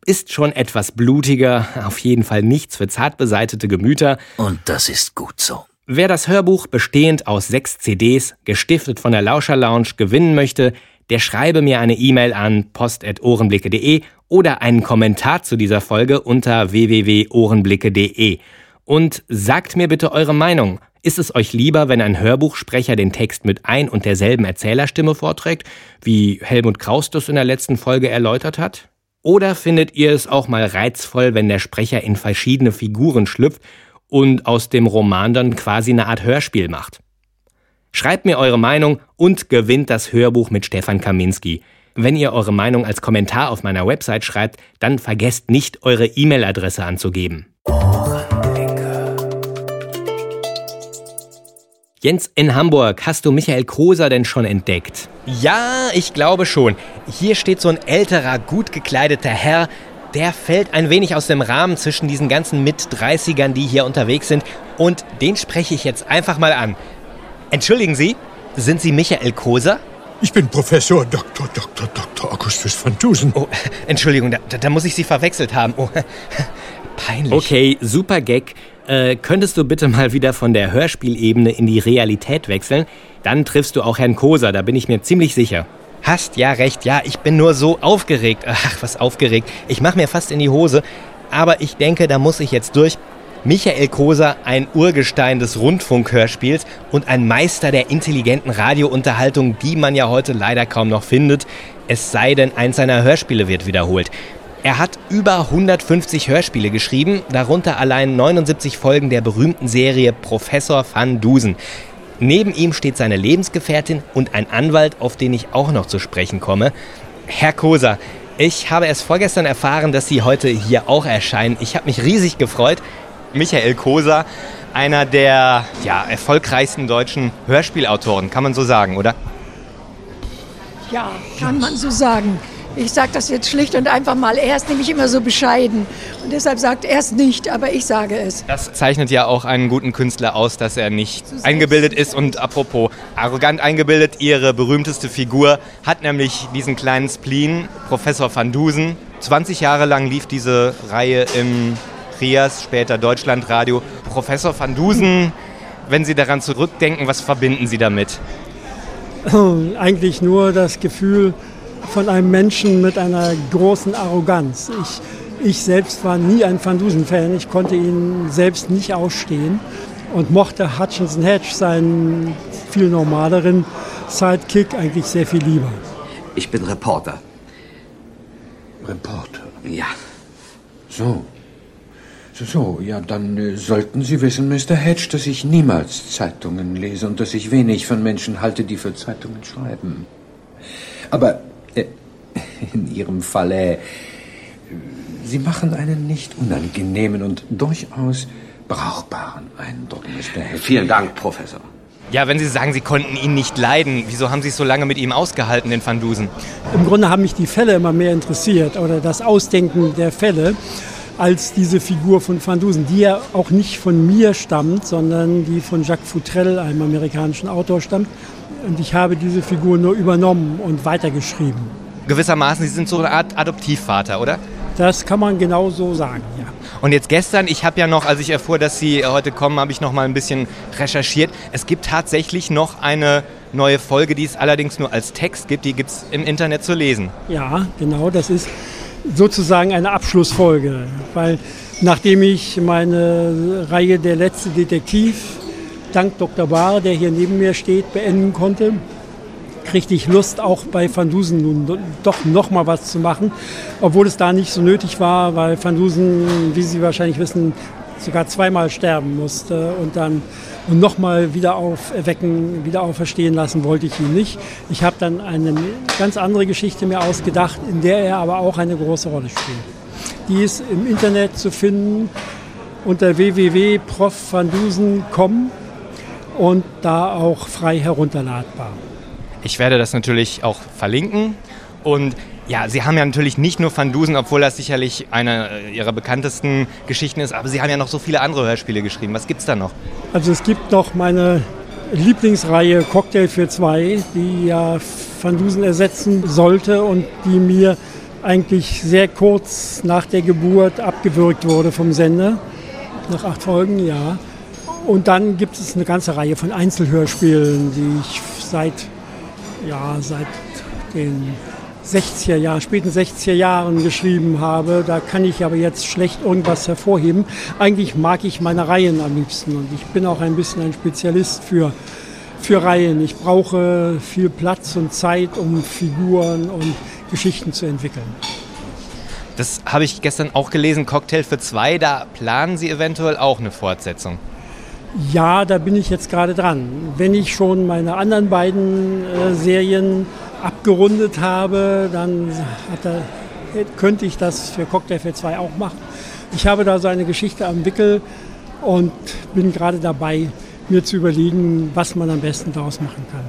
Ist schon etwas blutiger, auf jeden Fall nichts für zart beseitete Gemüter. Und das ist gut so. Wer das Hörbuch bestehend aus sechs CDs, gestiftet von der Lauscher Lounge, gewinnen möchte, der schreibe mir eine E-Mail an post.ohrenblicke.de oder einen Kommentar zu dieser Folge unter www.ohrenblicke.de. Und sagt mir bitte eure Meinung. Ist es euch lieber, wenn ein Hörbuchsprecher den Text mit ein und derselben Erzählerstimme vorträgt, wie Helmut Kraus das in der letzten Folge erläutert hat? Oder findet ihr es auch mal reizvoll, wenn der Sprecher in verschiedene Figuren schlüpft und aus dem Roman dann quasi eine Art Hörspiel macht? Schreibt mir eure Meinung und gewinnt das Hörbuch mit Stefan Kaminski. Wenn ihr eure Meinung als Kommentar auf meiner Website schreibt, dann vergesst nicht, eure E-Mail-Adresse anzugeben. Jens, in Hamburg, hast du Michael Koser denn schon entdeckt? Ja, ich glaube schon. Hier steht so ein älterer, gut gekleideter Herr. Der fällt ein wenig aus dem Rahmen zwischen diesen ganzen Mit-30ern, die hier unterwegs sind. Und den spreche ich jetzt einfach mal an. Entschuldigen Sie, sind Sie Michael Koser? Ich bin Professor Dr. Dr. Dr. Augustus van Dusen. Oh, Entschuldigung, da, da muss ich Sie verwechselt haben. Oh, *laughs* peinlich. Okay, super Gag. Äh, könntest du bitte mal wieder von der Hörspielebene in die Realität wechseln? Dann triffst du auch Herrn Koser, da bin ich mir ziemlich sicher. Hast ja recht, ja, ich bin nur so aufgeregt. Ach, was aufgeregt. Ich mache mir fast in die Hose. Aber ich denke, da muss ich jetzt durch. Michael Koser, ein Urgestein des Rundfunkhörspiels und ein Meister der intelligenten Radiounterhaltung, die man ja heute leider kaum noch findet, es sei denn, eins seiner Hörspiele wird wiederholt. Er hat über 150 Hörspiele geschrieben, darunter allein 79 Folgen der berühmten Serie Professor van Dusen. Neben ihm steht seine Lebensgefährtin und ein Anwalt, auf den ich auch noch zu sprechen komme. Herr Koser, ich habe erst vorgestern erfahren, dass Sie heute hier auch erscheinen. Ich habe mich riesig gefreut. Michael Koser, einer der ja, erfolgreichsten deutschen Hörspielautoren, kann man so sagen, oder? Ja, kann man so sagen. Ich sage das jetzt schlicht und einfach mal. Er ist nämlich immer so bescheiden. Und deshalb sagt er es nicht, aber ich sage es. Das zeichnet ja auch einen guten Künstler aus, dass er nicht eingebildet ist. Und apropos arrogant eingebildet, ihre berühmteste Figur hat nämlich diesen kleinen Spleen, Professor van Dusen. 20 Jahre lang lief diese Reihe im Rias, später Deutschlandradio. Professor van Dusen, wenn Sie daran zurückdenken, was verbinden Sie damit? Eigentlich nur das Gefühl, von einem Menschen mit einer großen Arroganz. Ich, ich selbst war nie ein Van Dusen-Fan. Ich konnte ihn selbst nicht ausstehen und mochte Hutchinson Hedge, seinen viel normaleren Sidekick, eigentlich sehr viel lieber. Ich bin Reporter. Reporter? Ja. So. So, so, ja, dann äh, sollten Sie wissen, Mr. Hedge, dass ich niemals Zeitungen lese und dass ich wenig von Menschen halte, die für Zeitungen schreiben. Aber *laughs* in Ihrem Falle, Sie machen einen nicht unangenehmen und durchaus brauchbaren Eindruck, Mr. Vielen Dank, Professor. Ja, wenn Sie sagen, Sie konnten ihn nicht leiden, wieso haben Sie es so lange mit ihm ausgehalten, den Van Dusen? Im Grunde haben mich die Fälle immer mehr interessiert oder das Ausdenken der Fälle als diese Figur von Van Dusen, die ja auch nicht von mir stammt, sondern die von Jacques Futrell, einem amerikanischen Autor, stammt. Und ich habe diese Figur nur übernommen und weitergeschrieben. Gewissermaßen, Sie sind so eine Art Adoptivvater, oder? Das kann man genau so sagen, ja. Und jetzt gestern, ich habe ja noch, als ich erfuhr, dass Sie heute kommen, habe ich noch mal ein bisschen recherchiert. Es gibt tatsächlich noch eine neue Folge, die es allerdings nur als Text gibt. Die gibt es im Internet zu lesen. Ja, genau. Das ist sozusagen eine Abschlussfolge, weil nachdem ich meine Reihe Der letzte Detektiv dank Dr. Bahr, der hier neben mir steht, beenden konnte, kriegte ich Lust, auch bei Van Dusen nun doch noch mal was zu machen, obwohl es da nicht so nötig war, weil Van Dusen, wie Sie wahrscheinlich wissen, sogar zweimal sterben musste und dann und nochmal wieder auferwecken, wieder auferstehen lassen wollte ich ihn nicht. Ich habe dann eine ganz andere Geschichte mir ausgedacht, in der er aber auch eine große Rolle spielt. Die ist im Internet zu finden unter www.profvandusen.com und da auch frei herunterladbar. Ich werde das natürlich auch verlinken. Und ja, Sie haben ja natürlich nicht nur Van Dusen, obwohl das sicherlich eine Ihrer bekanntesten Geschichten ist, aber Sie haben ja noch so viele andere Hörspiele geschrieben. Was gibt's da noch? Also es gibt noch meine Lieblingsreihe Cocktail für zwei, die ja Van Dusen ersetzen sollte und die mir eigentlich sehr kurz nach der Geburt abgewürgt wurde vom Sender. Nach acht Folgen, ja. Und dann gibt es eine ganze Reihe von Einzelhörspielen, die ich seit, ja, seit den 60er Jahren, späten 60er Jahren geschrieben habe. Da kann ich aber jetzt schlecht irgendwas hervorheben. Eigentlich mag ich meine Reihen am liebsten und ich bin auch ein bisschen ein Spezialist für, für Reihen. Ich brauche viel Platz und Zeit, um Figuren und Geschichten zu entwickeln. Das habe ich gestern auch gelesen, Cocktail für zwei, da planen Sie eventuell auch eine Fortsetzung. Ja, da bin ich jetzt gerade dran. Wenn ich schon meine anderen beiden äh, Serien abgerundet habe, dann er, könnte ich das für Cocktail für zwei auch machen. Ich habe da so eine Geschichte am Wickel und bin gerade dabei, mir zu überlegen, was man am besten daraus machen kann.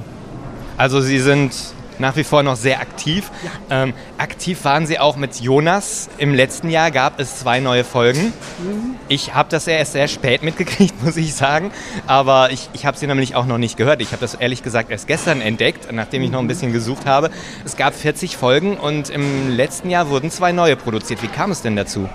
Also Sie sind nach wie vor noch sehr aktiv. Ja. Ähm, aktiv waren Sie auch mit Jonas. Im letzten Jahr gab es zwei neue Folgen. Mhm. Ich habe das erst sehr spät mitgekriegt, *laughs* muss ich sagen. Aber ich, ich habe sie nämlich auch noch nicht gehört. Ich habe das ehrlich gesagt erst gestern entdeckt, nachdem ich noch ein bisschen gesucht habe. Es gab 40 Folgen und im letzten Jahr wurden zwei neue produziert. Wie kam es denn dazu?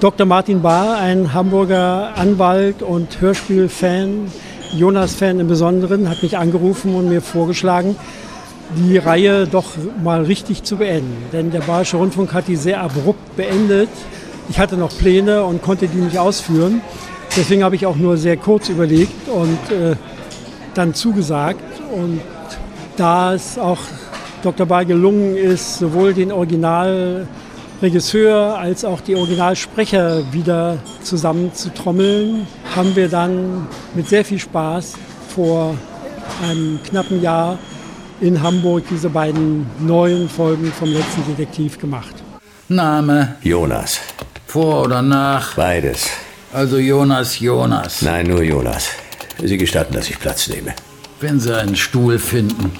Dr. Martin Bahr, ein Hamburger Anwalt und Hörspielfan, Jonas-Fan im Besonderen, hat mich angerufen und mir vorgeschlagen, die Reihe doch mal richtig zu beenden. Denn der Bayerische Rundfunk hat die sehr abrupt beendet. Ich hatte noch Pläne und konnte die nicht ausführen. Deswegen habe ich auch nur sehr kurz überlegt und äh, dann zugesagt. Und da es auch Dr. Bayer gelungen ist, sowohl den Originalregisseur als auch die Originalsprecher wieder zusammenzutrommeln, haben wir dann mit sehr viel Spaß vor einem knappen Jahr in Hamburg diese beiden neuen Folgen vom letzten Detektiv gemacht. Name? Jonas. Vor oder nach? Beides. Also Jonas Jonas. Nein, nur Jonas. Sie gestatten, dass ich Platz nehme. Wenn Sie einen Stuhl finden.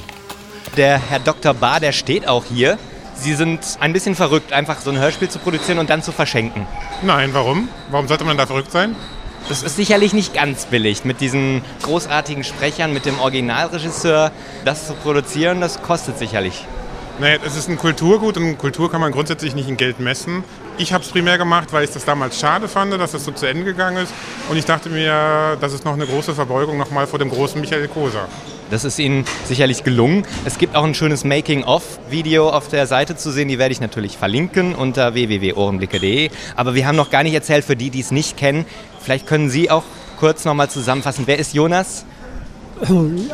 Der Herr Dr. Bahr, der steht auch hier. Sie sind ein bisschen verrückt, einfach so ein Hörspiel zu produzieren und dann zu verschenken. Nein, warum? Warum sollte man da verrückt sein? Das ist sicherlich nicht ganz billig, mit diesen großartigen Sprechern, mit dem Originalregisseur. Das zu produzieren, das kostet sicherlich. Naja, es ist ein Kulturgut und Kultur kann man grundsätzlich nicht in Geld messen. Ich habe es primär gemacht, weil ich das damals schade fand, dass das so zu Ende gegangen ist. Und ich dachte mir, das ist noch eine große Verbeugung nochmal vor dem großen Michael Koser. Das ist Ihnen sicherlich gelungen. Es gibt auch ein schönes Making-of-Video auf der Seite zu sehen. Die werde ich natürlich verlinken unter www.ohrenblicke.de. Aber wir haben noch gar nicht erzählt, für die, die es nicht kennen, vielleicht können Sie auch kurz nochmal zusammenfassen. Wer ist Jonas?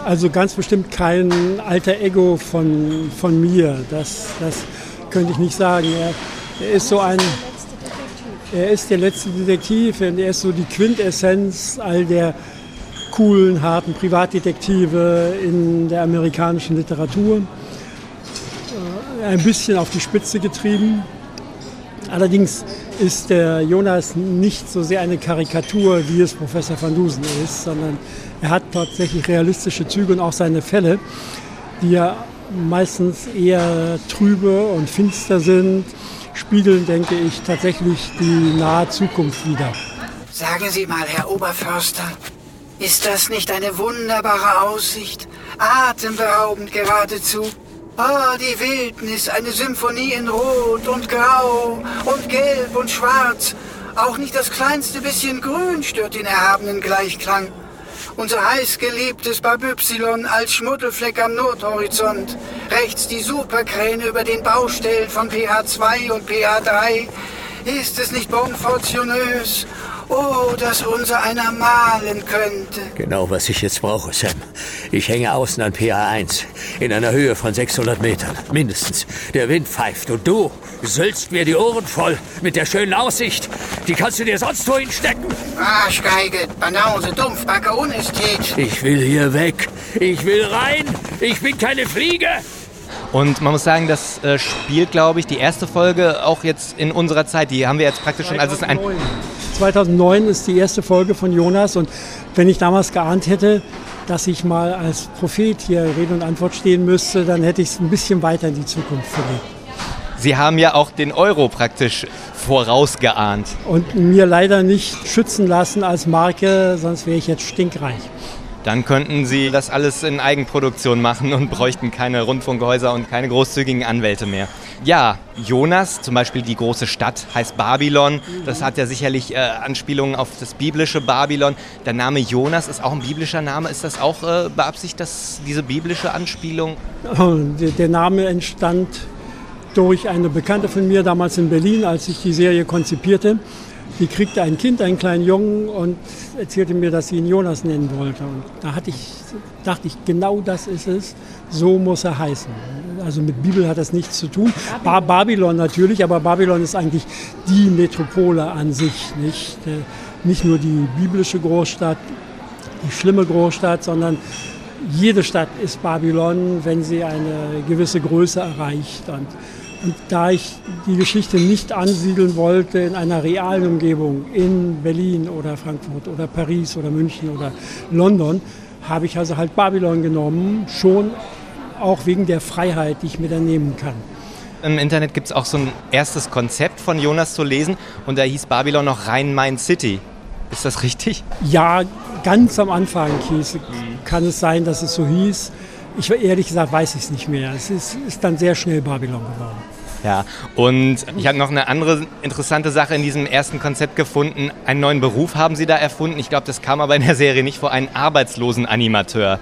Also ganz bestimmt kein alter Ego von, von mir. Das, das könnte ich nicht sagen. Er, er ist so ein. Er ist der letzte Detektiv und er ist so die Quintessenz all der coolen, harten Privatdetektive in der amerikanischen Literatur. Äh, ein bisschen auf die Spitze getrieben. Allerdings ist der Jonas nicht so sehr eine Karikatur, wie es Professor van Dusen ist, sondern er hat tatsächlich realistische Züge und auch seine Fälle, die ja meistens eher trübe und finster sind, spiegeln, denke ich, tatsächlich die nahe Zukunft wider. Sagen Sie mal, Herr Oberförster, ist das nicht eine wunderbare Aussicht? Atemberaubend geradezu. Oh, die Wildnis, eine Symphonie in Rot und Grau und Gelb und Schwarz. Auch nicht das kleinste bisschen Grün stört den erhabenen Gleichklang. Unser heißgeliebtes Babypsilon als Schmuddelfleck am Nordhorizont. Rechts die Superkräne über den Baustellen von PH2 und PH3. Ist es nicht bonfortunös? Oh, dass unser einer malen könnte. Genau, was ich jetzt brauche, Sam. Ich hänge außen an PA1, in einer Höhe von 600 Metern, mindestens. Der Wind pfeift und du sülzt mir die Ohren voll mit der schönen Aussicht. Die kannst du dir sonst wohin stecken. Arschgeige, Banause, Dumpfbacke, Unästhet. Ich will hier weg. Ich will rein. Ich bin keine Fliege. Und man muss sagen, das äh, spielt, glaube ich, die erste Folge auch jetzt in unserer Zeit. Die haben wir jetzt praktisch schon. Also es ist ein 2009 ist die erste Folge von Jonas und wenn ich damals geahnt hätte, dass ich mal als Prophet hier Rede und Antwort stehen müsste, dann hätte ich es ein bisschen weiter in die Zukunft verlegt. Sie haben ja auch den Euro praktisch vorausgeahnt. Und mir leider nicht schützen lassen als Marke, sonst wäre ich jetzt stinkreich. Dann könnten Sie das alles in Eigenproduktion machen und bräuchten keine Rundfunkhäuser und keine großzügigen Anwälte mehr. Ja, Jonas, zum Beispiel die große Stadt, heißt Babylon. Das hat ja sicherlich äh, Anspielungen auf das biblische Babylon. Der Name Jonas ist auch ein biblischer Name. Ist das auch äh, beabsichtigt, dass diese biblische Anspielung? Oh, der, der Name entstand durch eine Bekannte von mir damals in Berlin, als ich die Serie konzipierte. Die kriegte ein Kind, einen kleinen Jungen und erzählte mir, dass sie ihn Jonas nennen wollte. Und da hatte ich, dachte ich, genau das ist es, so muss er heißen. Also mit Bibel hat das nichts zu tun. Ba Babylon natürlich, aber Babylon ist eigentlich die Metropole an sich, nicht, äh, nicht nur die biblische Großstadt, die schlimme Großstadt, sondern jede Stadt ist Babylon, wenn sie eine gewisse Größe erreicht. Und, da ich die Geschichte nicht ansiedeln wollte in einer realen Umgebung, in Berlin oder Frankfurt oder Paris oder München oder London, habe ich also halt Babylon genommen, schon auch wegen der Freiheit, die ich mir dann nehmen kann. Im Internet gibt es auch so ein erstes Konzept von Jonas zu lesen und da hieß Babylon noch Rhein-Main City. Ist das richtig? Ja, ganz am Anfang hieß, kann es sein, dass es so hieß. Ich ehrlich gesagt weiß ich es nicht mehr. Es ist, ist dann sehr schnell Babylon geworden. Ja, und ich habe noch eine andere interessante Sache in diesem ersten Konzept gefunden. Einen neuen Beruf haben Sie da erfunden. Ich glaube, das kam aber in der Serie nicht vor, einen arbeitslosen Animateur.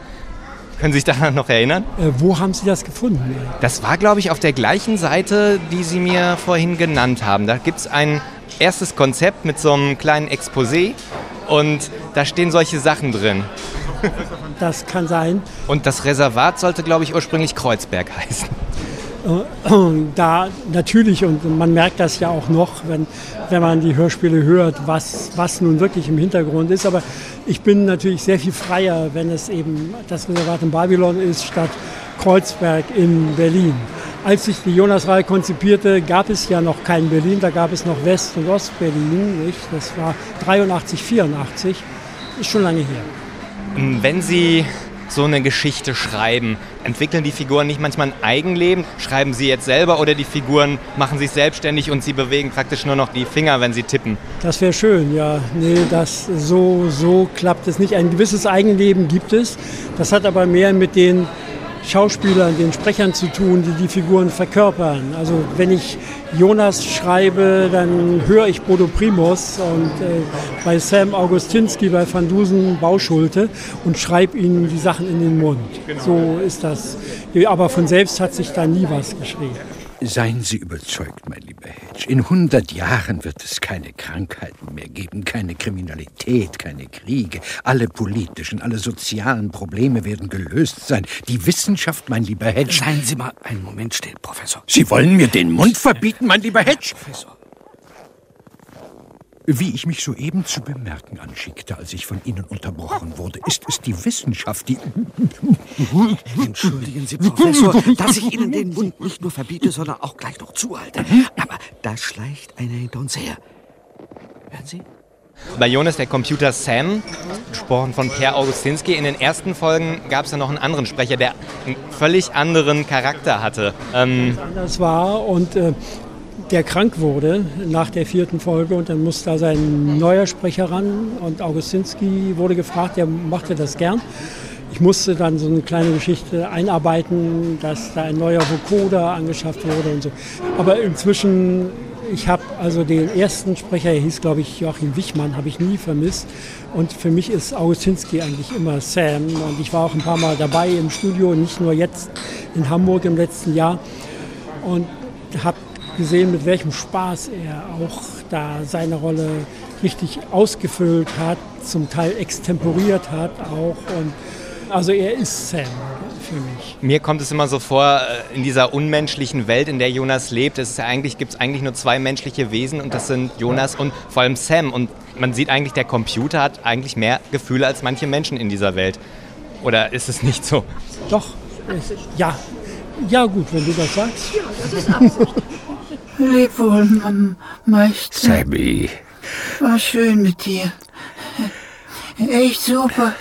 Können Sie sich daran noch erinnern? Äh, wo haben Sie das gefunden? Das war, glaube ich, auf der gleichen Seite, die Sie mir vorhin genannt haben. Da gibt es ein erstes Konzept mit so einem kleinen Exposé und da stehen solche Sachen drin. Das kann sein. Und das Reservat sollte, glaube ich, ursprünglich Kreuzberg *laughs* heißen. Da natürlich, und man merkt das ja auch noch, wenn, wenn man die Hörspiele hört, was, was nun wirklich im Hintergrund ist. Aber ich bin natürlich sehr viel freier, wenn es eben das Reservat in Babylon ist, statt Kreuzberg in Berlin. Als ich die Jonas-Reihe konzipierte, gab es ja noch kein Berlin, da gab es noch West- und Ost-Berlin. Das war 83, 84, ist schon lange her. Wenn Sie so eine Geschichte schreiben, entwickeln die Figuren nicht manchmal ein Eigenleben? Schreiben Sie jetzt selber oder die Figuren machen sich selbstständig und Sie bewegen praktisch nur noch die Finger, wenn Sie tippen? Das wäre schön, ja. Nee, das, so, so klappt es nicht. Ein gewisses Eigenleben gibt es. Das hat aber mehr mit den Schauspielern, den Sprechern zu tun, die die Figuren verkörpern. Also wenn ich Jonas schreibe, dann höre ich Bodo Primus und äh, bei Sam Augustinski, bei Van Dusen Bauschulte und schreibe ihnen die Sachen in den Mund. Genau. So ist das. Aber von selbst hat sich da nie was geschrieben. Seien Sie überzeugt, mein lieber Hedge. In 100 Jahren wird es keine Krankheiten mehr geben, keine Kriminalität, keine Kriege. Alle politischen, alle sozialen Probleme werden gelöst sein. Die Wissenschaft, mein lieber Hedge. Seien Sie mal einen Moment still, Professor. Sie wollen mir den Mund verbieten, mein lieber Hedge? Professor. Wie ich mich soeben zu bemerken anschickte, als ich von Ihnen unterbrochen wurde, ist es die Wissenschaft, die... *laughs* Entschuldigen Sie, Professor, dass ich Ihnen den Mund nicht nur verbiete, sondern auch gleich noch zuhalte. Aber da schleicht einer hinter uns her. Hören Sie? Bei Jonas der Computer Sam, gesprochen von Per Augustinski. In den ersten Folgen gab es ja noch einen anderen Sprecher, der einen völlig anderen Charakter hatte. Ähm anders war und äh, der krank wurde nach der vierten Folge und dann musste da sein neuer Sprecher ran und Augustinski wurde gefragt, der machte das gern. Ich musste dann so eine kleine Geschichte einarbeiten, dass da ein neuer Vocoder angeschafft wurde und so. Aber inzwischen, ich habe also den ersten Sprecher, er hieß glaube ich Joachim Wichmann, habe ich nie vermisst. Und für mich ist Augustinski eigentlich immer Sam. Und ich war auch ein paar Mal dabei im Studio, nicht nur jetzt in Hamburg im letzten Jahr. Und habe gesehen, mit welchem Spaß er auch da seine Rolle richtig ausgefüllt hat, zum Teil extemporiert hat auch. Und also er ist Sam für mich. Mir kommt es immer so vor, äh, in dieser unmenschlichen Welt, in der Jonas lebt, es ja eigentlich, gibt es eigentlich nur zwei menschliche Wesen und das sind Jonas und vor allem Sam. Und man sieht eigentlich, der Computer hat eigentlich mehr Gefühle als manche Menschen in dieser Welt. Oder ist es nicht so? Doch, es, ja. Ja gut, wenn du das sagst. Ja, das ist Absicht. Leb wohl, Meister. Sammy. War schön mit dir. Echt super.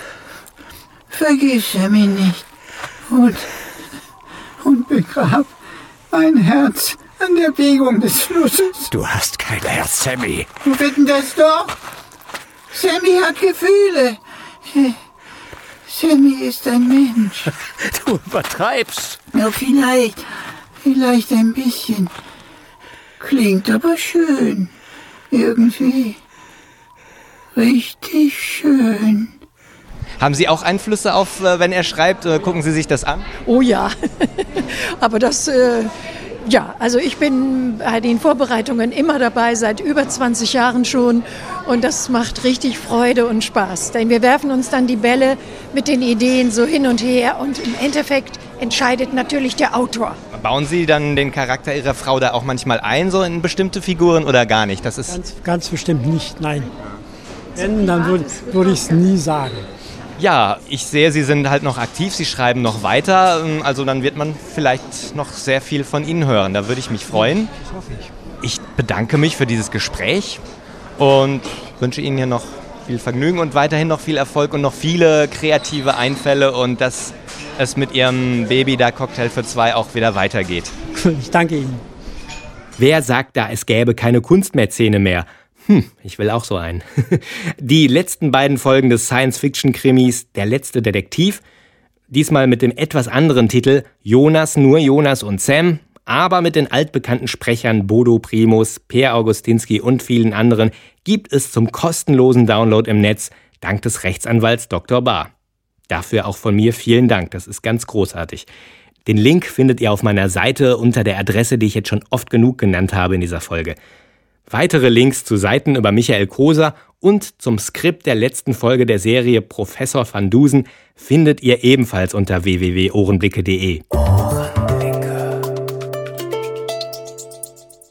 Vergiss Sammy nicht. Und, und begrab mein Herz an der Biegung des Flusses. Du hast kein Herz, Sammy. Wir wetten das doch. Sammy hat Gefühle. Sammy ist ein Mensch. Du übertreibst. Ja, vielleicht. Vielleicht ein bisschen. Klingt aber schön. Irgendwie. Richtig schön. Haben Sie auch Einflüsse auf, äh, wenn er schreibt? Gucken Sie sich das an? Oh ja. *laughs* aber das äh, Ja, also ich bin bei den Vorbereitungen immer dabei, seit über 20 Jahren schon. Und das macht richtig Freude und Spaß. Denn wir werfen uns dann die Bälle mit den Ideen so hin und her. Und im Endeffekt entscheidet natürlich der Autor. Bauen Sie dann den Charakter Ihrer Frau da auch manchmal ein, so in bestimmte Figuren oder gar nicht? Das ist Ganz, ganz bestimmt nicht, nein. Wenn, dann würde würd ich es nie sagen. Ja, ich sehe, Sie sind halt noch aktiv, Sie schreiben noch weiter. Ähm, Also dann wird man vielleicht noch sehr viel von Ihnen hören. Da würde ich mich freuen. Das hoffe ich. Ich bedanke mich für dieses Gespräch und wünsche Ihnen hier noch viel Vergnügen und weiterhin noch viel Erfolg und noch viele kreative Einfälle und dass es mit Ihrem Baby da Cocktail für zwei auch wieder weitergeht. Ich danke Ihnen. Wer sagt da, es gäbe keine Kunstmärzene mehr? Hm, ich will auch so einen. *laughs* Die letzten beiden Folgen des Science-Fiction-Krimis Der letzte Detektiv, diesmal mit dem etwas anderen Titel Jonas, nur Jonas und Sam, aber mit den altbekannten Sprechern Bodo Primus, Per Augustinski und vielen anderen, gibt es zum kostenlosen Download im Netz dank des Rechtsanwalts Dr. Bar. Dafür auch von mir vielen Dank, das ist ganz großartig. Den Link findet ihr auf meiner Seite unter der Adresse, die ich jetzt schon oft genug genannt habe in dieser Folge. Weitere Links zu Seiten über Michael Koser und zum Skript der letzten Folge der Serie Professor van Dusen findet ihr ebenfalls unter www.ohrenblicke.de.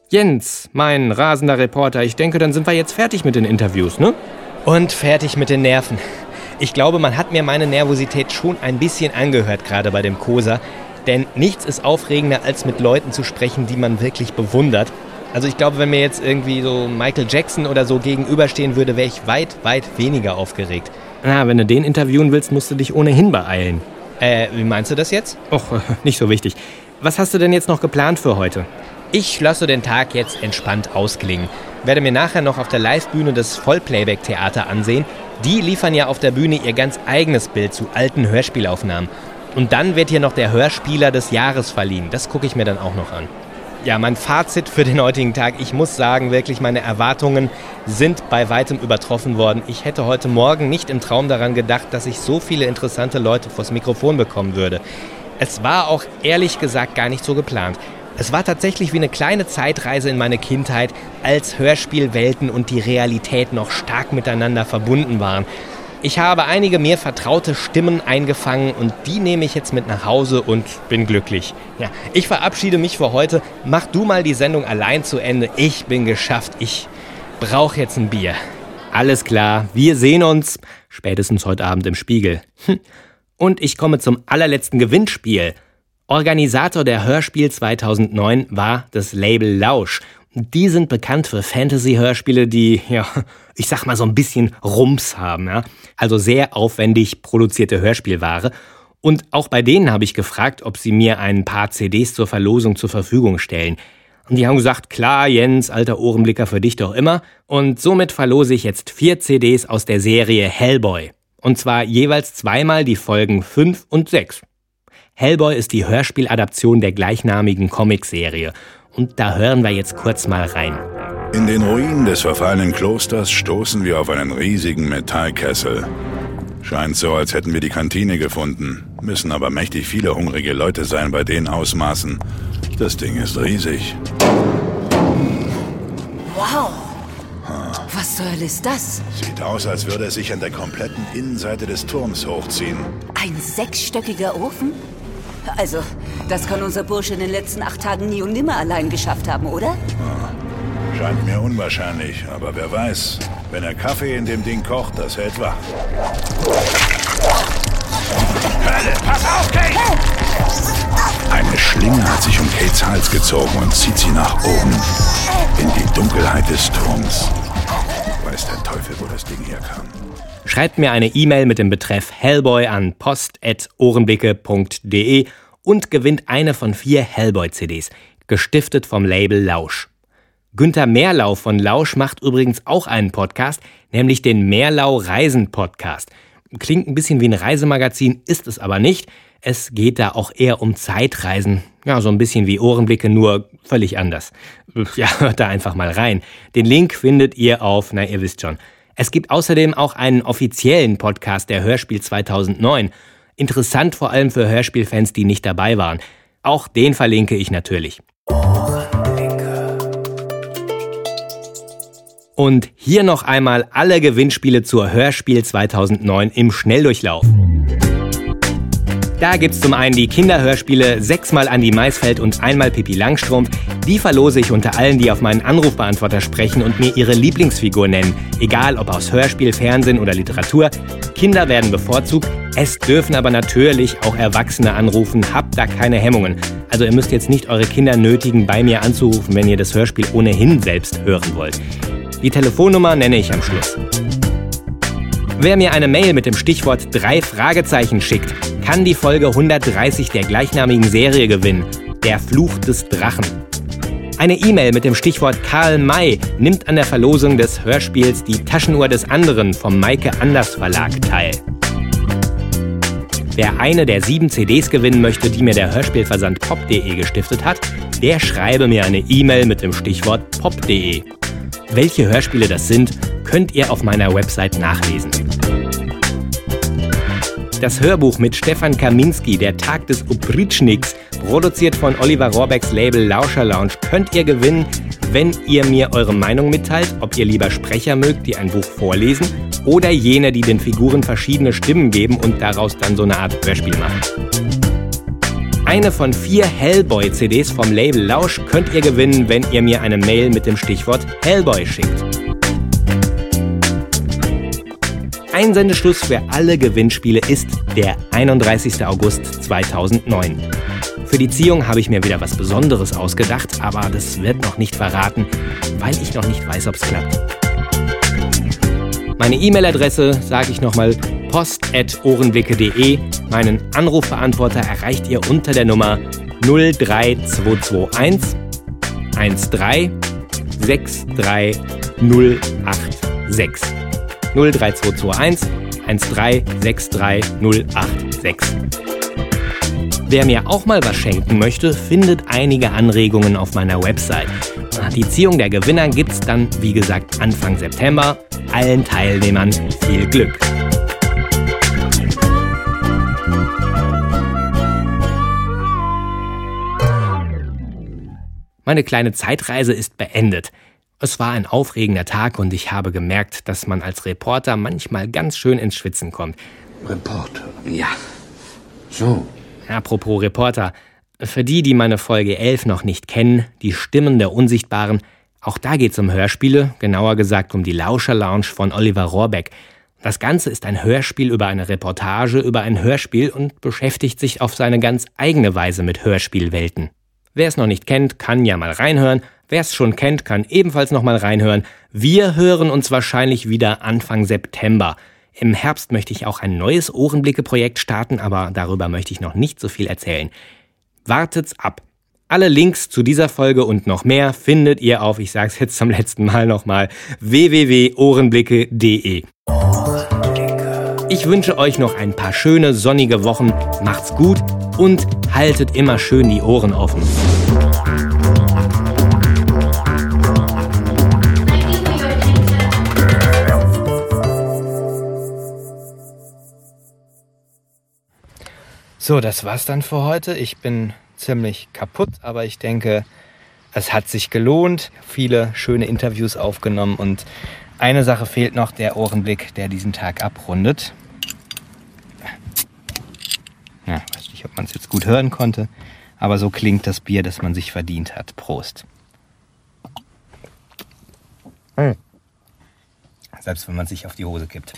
Jens, mein rasender Reporter, ich denke, dann sind wir jetzt fertig mit den Interviews, ne? Und fertig mit den Nerven. Ich glaube, man hat mir meine Nervosität schon ein bisschen angehört, gerade bei dem Kosa. Denn nichts ist aufregender, als mit Leuten zu sprechen, die man wirklich bewundert. Also ich glaube, wenn mir jetzt irgendwie so Michael Jackson oder so gegenüberstehen würde, wäre ich weit, weit weniger aufgeregt. Na, wenn du den interviewen willst, musst du dich ohnehin beeilen. Äh, wie meinst du das jetzt? Och, *laughs* nicht so wichtig. Was hast du denn jetzt noch geplant für heute? Ich lasse den Tag jetzt entspannt ausklingen. Werde mir nachher noch auf der Livebühne des Vollplayback-Theater ansehen. Die liefern ja auf der Bühne ihr ganz eigenes Bild zu alten Hörspielaufnahmen. Und dann wird hier noch der Hörspieler des Jahres verliehen. Das gucke ich mir dann auch noch an. Ja, mein Fazit für den heutigen Tag. Ich muss sagen, wirklich, meine Erwartungen sind bei weitem übertroffen worden. Ich hätte heute Morgen nicht im Traum daran gedacht, dass ich so viele interessante Leute vors Mikrofon bekommen würde. Es war auch ehrlich gesagt gar nicht so geplant. Es war tatsächlich wie eine kleine Zeitreise in meine Kindheit, als Hörspielwelten und die Realität noch stark miteinander verbunden waren. Ich habe einige mir vertraute Stimmen eingefangen und die nehme ich jetzt mit nach Hause und bin glücklich. Ja, ich verabschiede mich für heute. Mach du mal die Sendung allein zu Ende. Ich bin geschafft. Ich brauche jetzt ein Bier. Alles klar, wir sehen uns spätestens heute Abend im Spiegel. Hm. Und ich komme zum allerletzten Gewinnspiel. Organisator der Hörspiel 2009 war das Label Lausch. Die sind bekannt für Fantasy-Hörspiele, die, ja, ich sag mal so ein bisschen Rums haben, ja. Also sehr aufwendig produzierte Hörspielware. Und auch bei denen habe ich gefragt, ob sie mir ein paar CDs zur Verlosung zur Verfügung stellen. Und die haben gesagt, klar, Jens, alter Ohrenblicker für dich doch immer. Und somit verlose ich jetzt vier CDs aus der Serie Hellboy. Und zwar jeweils zweimal die Folgen 5 und 6. Hellboy ist die Hörspieladaption der gleichnamigen Comicserie. Und da hören wir jetzt kurz mal rein. In den Ruinen des verfallenen Klosters stoßen wir auf einen riesigen Metallkessel. Scheint so, als hätten wir die Kantine gefunden. Müssen aber mächtig viele hungrige Leute sein bei den Ausmaßen. Das Ding ist riesig. Wow. Was zur Hölle ist das? Sieht aus, als würde es sich an der kompletten Innenseite des Turms hochziehen. Ein sechsstöckiger Ofen? Also, das kann unser Bursche in den letzten acht Tagen nie und nimmer allein geschafft haben, oder? Scheint mir unwahrscheinlich, aber wer weiß. Wenn er Kaffee in dem Ding kocht, das hält wach. Hölle, pass auf, Kate! Eine Schlinge hat sich um Kates Hals gezogen und zieht sie nach oben. In die Dunkelheit des Turms. Weiß der Teufel, wo das Ding herkam. Schreibt mir eine E-Mail mit dem Betreff Hellboy an post.ohrenblicke.de und gewinnt eine von vier Hellboy-CDs, gestiftet vom Label Lausch. Günter Mehrlau von Lausch macht übrigens auch einen Podcast, nämlich den Mehrlau Reisen Podcast. Klingt ein bisschen wie ein Reisemagazin, ist es aber nicht. Es geht da auch eher um Zeitreisen. Ja, so ein bisschen wie Ohrenblicke, nur völlig anders. Ja, *laughs* hört da einfach mal rein. Den Link findet ihr auf, na, ihr wisst schon. Es gibt außerdem auch einen offiziellen Podcast der Hörspiel 2009. Interessant vor allem für Hörspielfans, die nicht dabei waren. Auch den verlinke ich natürlich. Und hier noch einmal alle Gewinnspiele zur Hörspiel 2009 im Schnelldurchlauf. Da gibt's zum einen die Kinderhörspiele Sechsmal Andi Maisfeld und Einmal Pippi Langstrumpf. Die verlose ich unter allen, die auf meinen Anrufbeantworter sprechen und mir ihre Lieblingsfigur nennen. Egal ob aus Hörspiel, Fernsehen oder Literatur. Kinder werden bevorzugt. Es dürfen aber natürlich auch Erwachsene anrufen. Habt da keine Hemmungen. Also ihr müsst jetzt nicht eure Kinder nötigen, bei mir anzurufen, wenn ihr das Hörspiel ohnehin selbst hören wollt. Die Telefonnummer nenne ich am Schluss. Wer mir eine Mail mit dem Stichwort drei Fragezeichen schickt, kann die Folge 130 der gleichnamigen Serie gewinnen, Der Fluch des Drachen. Eine E-Mail mit dem Stichwort Karl May nimmt an der Verlosung des Hörspiels Die Taschenuhr des anderen vom Maike Anders Verlag teil. Wer eine der sieben CDs gewinnen möchte, die mir der Hörspielversand pop.de gestiftet hat, der schreibe mir eine E-Mail mit dem Stichwort pop.de. Welche Hörspiele das sind, könnt ihr auf meiner Website nachlesen. Das Hörbuch mit Stefan Kaminski, Der Tag des Oprichniks, produziert von Oliver Rohrbecks Label Lauscher Lounge, könnt ihr gewinnen, wenn ihr mir eure Meinung mitteilt, ob ihr lieber Sprecher mögt, die ein Buch vorlesen, oder jene, die den Figuren verschiedene Stimmen geben und daraus dann so eine Art Hörspiel machen. Eine von vier Hellboy-CDs vom Label Lausch könnt ihr gewinnen, wenn ihr mir eine Mail mit dem Stichwort Hellboy schickt. Einsendeschluss für alle Gewinnspiele ist der 31. August 2009. Für die Ziehung habe ich mir wieder was Besonderes ausgedacht, aber das wird noch nicht verraten, weil ich noch nicht weiß, ob es klappt. Meine E-Mail-Adresse sage ich nochmal post.ohrenblicke.de. Meinen Anrufbeantworter erreicht ihr unter der Nummer 03221 13 63 086. 03221 1363086. Wer mir auch mal was schenken möchte, findet einige Anregungen auf meiner Website. Die Ziehung der Gewinner gibt's dann, wie gesagt, Anfang September. Allen Teilnehmern viel Glück. Meine kleine Zeitreise ist beendet. Es war ein aufregender Tag und ich habe gemerkt, dass man als Reporter manchmal ganz schön ins Schwitzen kommt. Reporter? Ja. So. Apropos Reporter. Für die, die meine Folge 11 noch nicht kennen, die Stimmen der Unsichtbaren, auch da geht es um Hörspiele, genauer gesagt um die Lauscher Lounge von Oliver Rohrbeck. Das Ganze ist ein Hörspiel über eine Reportage über ein Hörspiel und beschäftigt sich auf seine ganz eigene Weise mit Hörspielwelten. Wer es noch nicht kennt, kann ja mal reinhören. Wer es schon kennt, kann ebenfalls noch mal reinhören. Wir hören uns wahrscheinlich wieder Anfang September. Im Herbst möchte ich auch ein neues Ohrenblicke-Projekt starten, aber darüber möchte ich noch nicht so viel erzählen. Wartet's ab. Alle Links zu dieser Folge und noch mehr findet ihr auf, ich sag's jetzt zum letzten Mal nochmal, www.ohrenblicke.de. Ich wünsche euch noch ein paar schöne sonnige Wochen. Macht's gut und haltet immer schön die Ohren offen. So, das war's dann für heute. Ich bin ziemlich kaputt, aber ich denke, es hat sich gelohnt. Viele schöne Interviews aufgenommen und eine Sache fehlt noch, der Ohrenblick, der diesen Tag abrundet. Ja, weiß nicht, ob man es jetzt gut hören konnte, aber so klingt das Bier, das man sich verdient hat. Prost. Hm. Selbst wenn man sich auf die Hose kippt.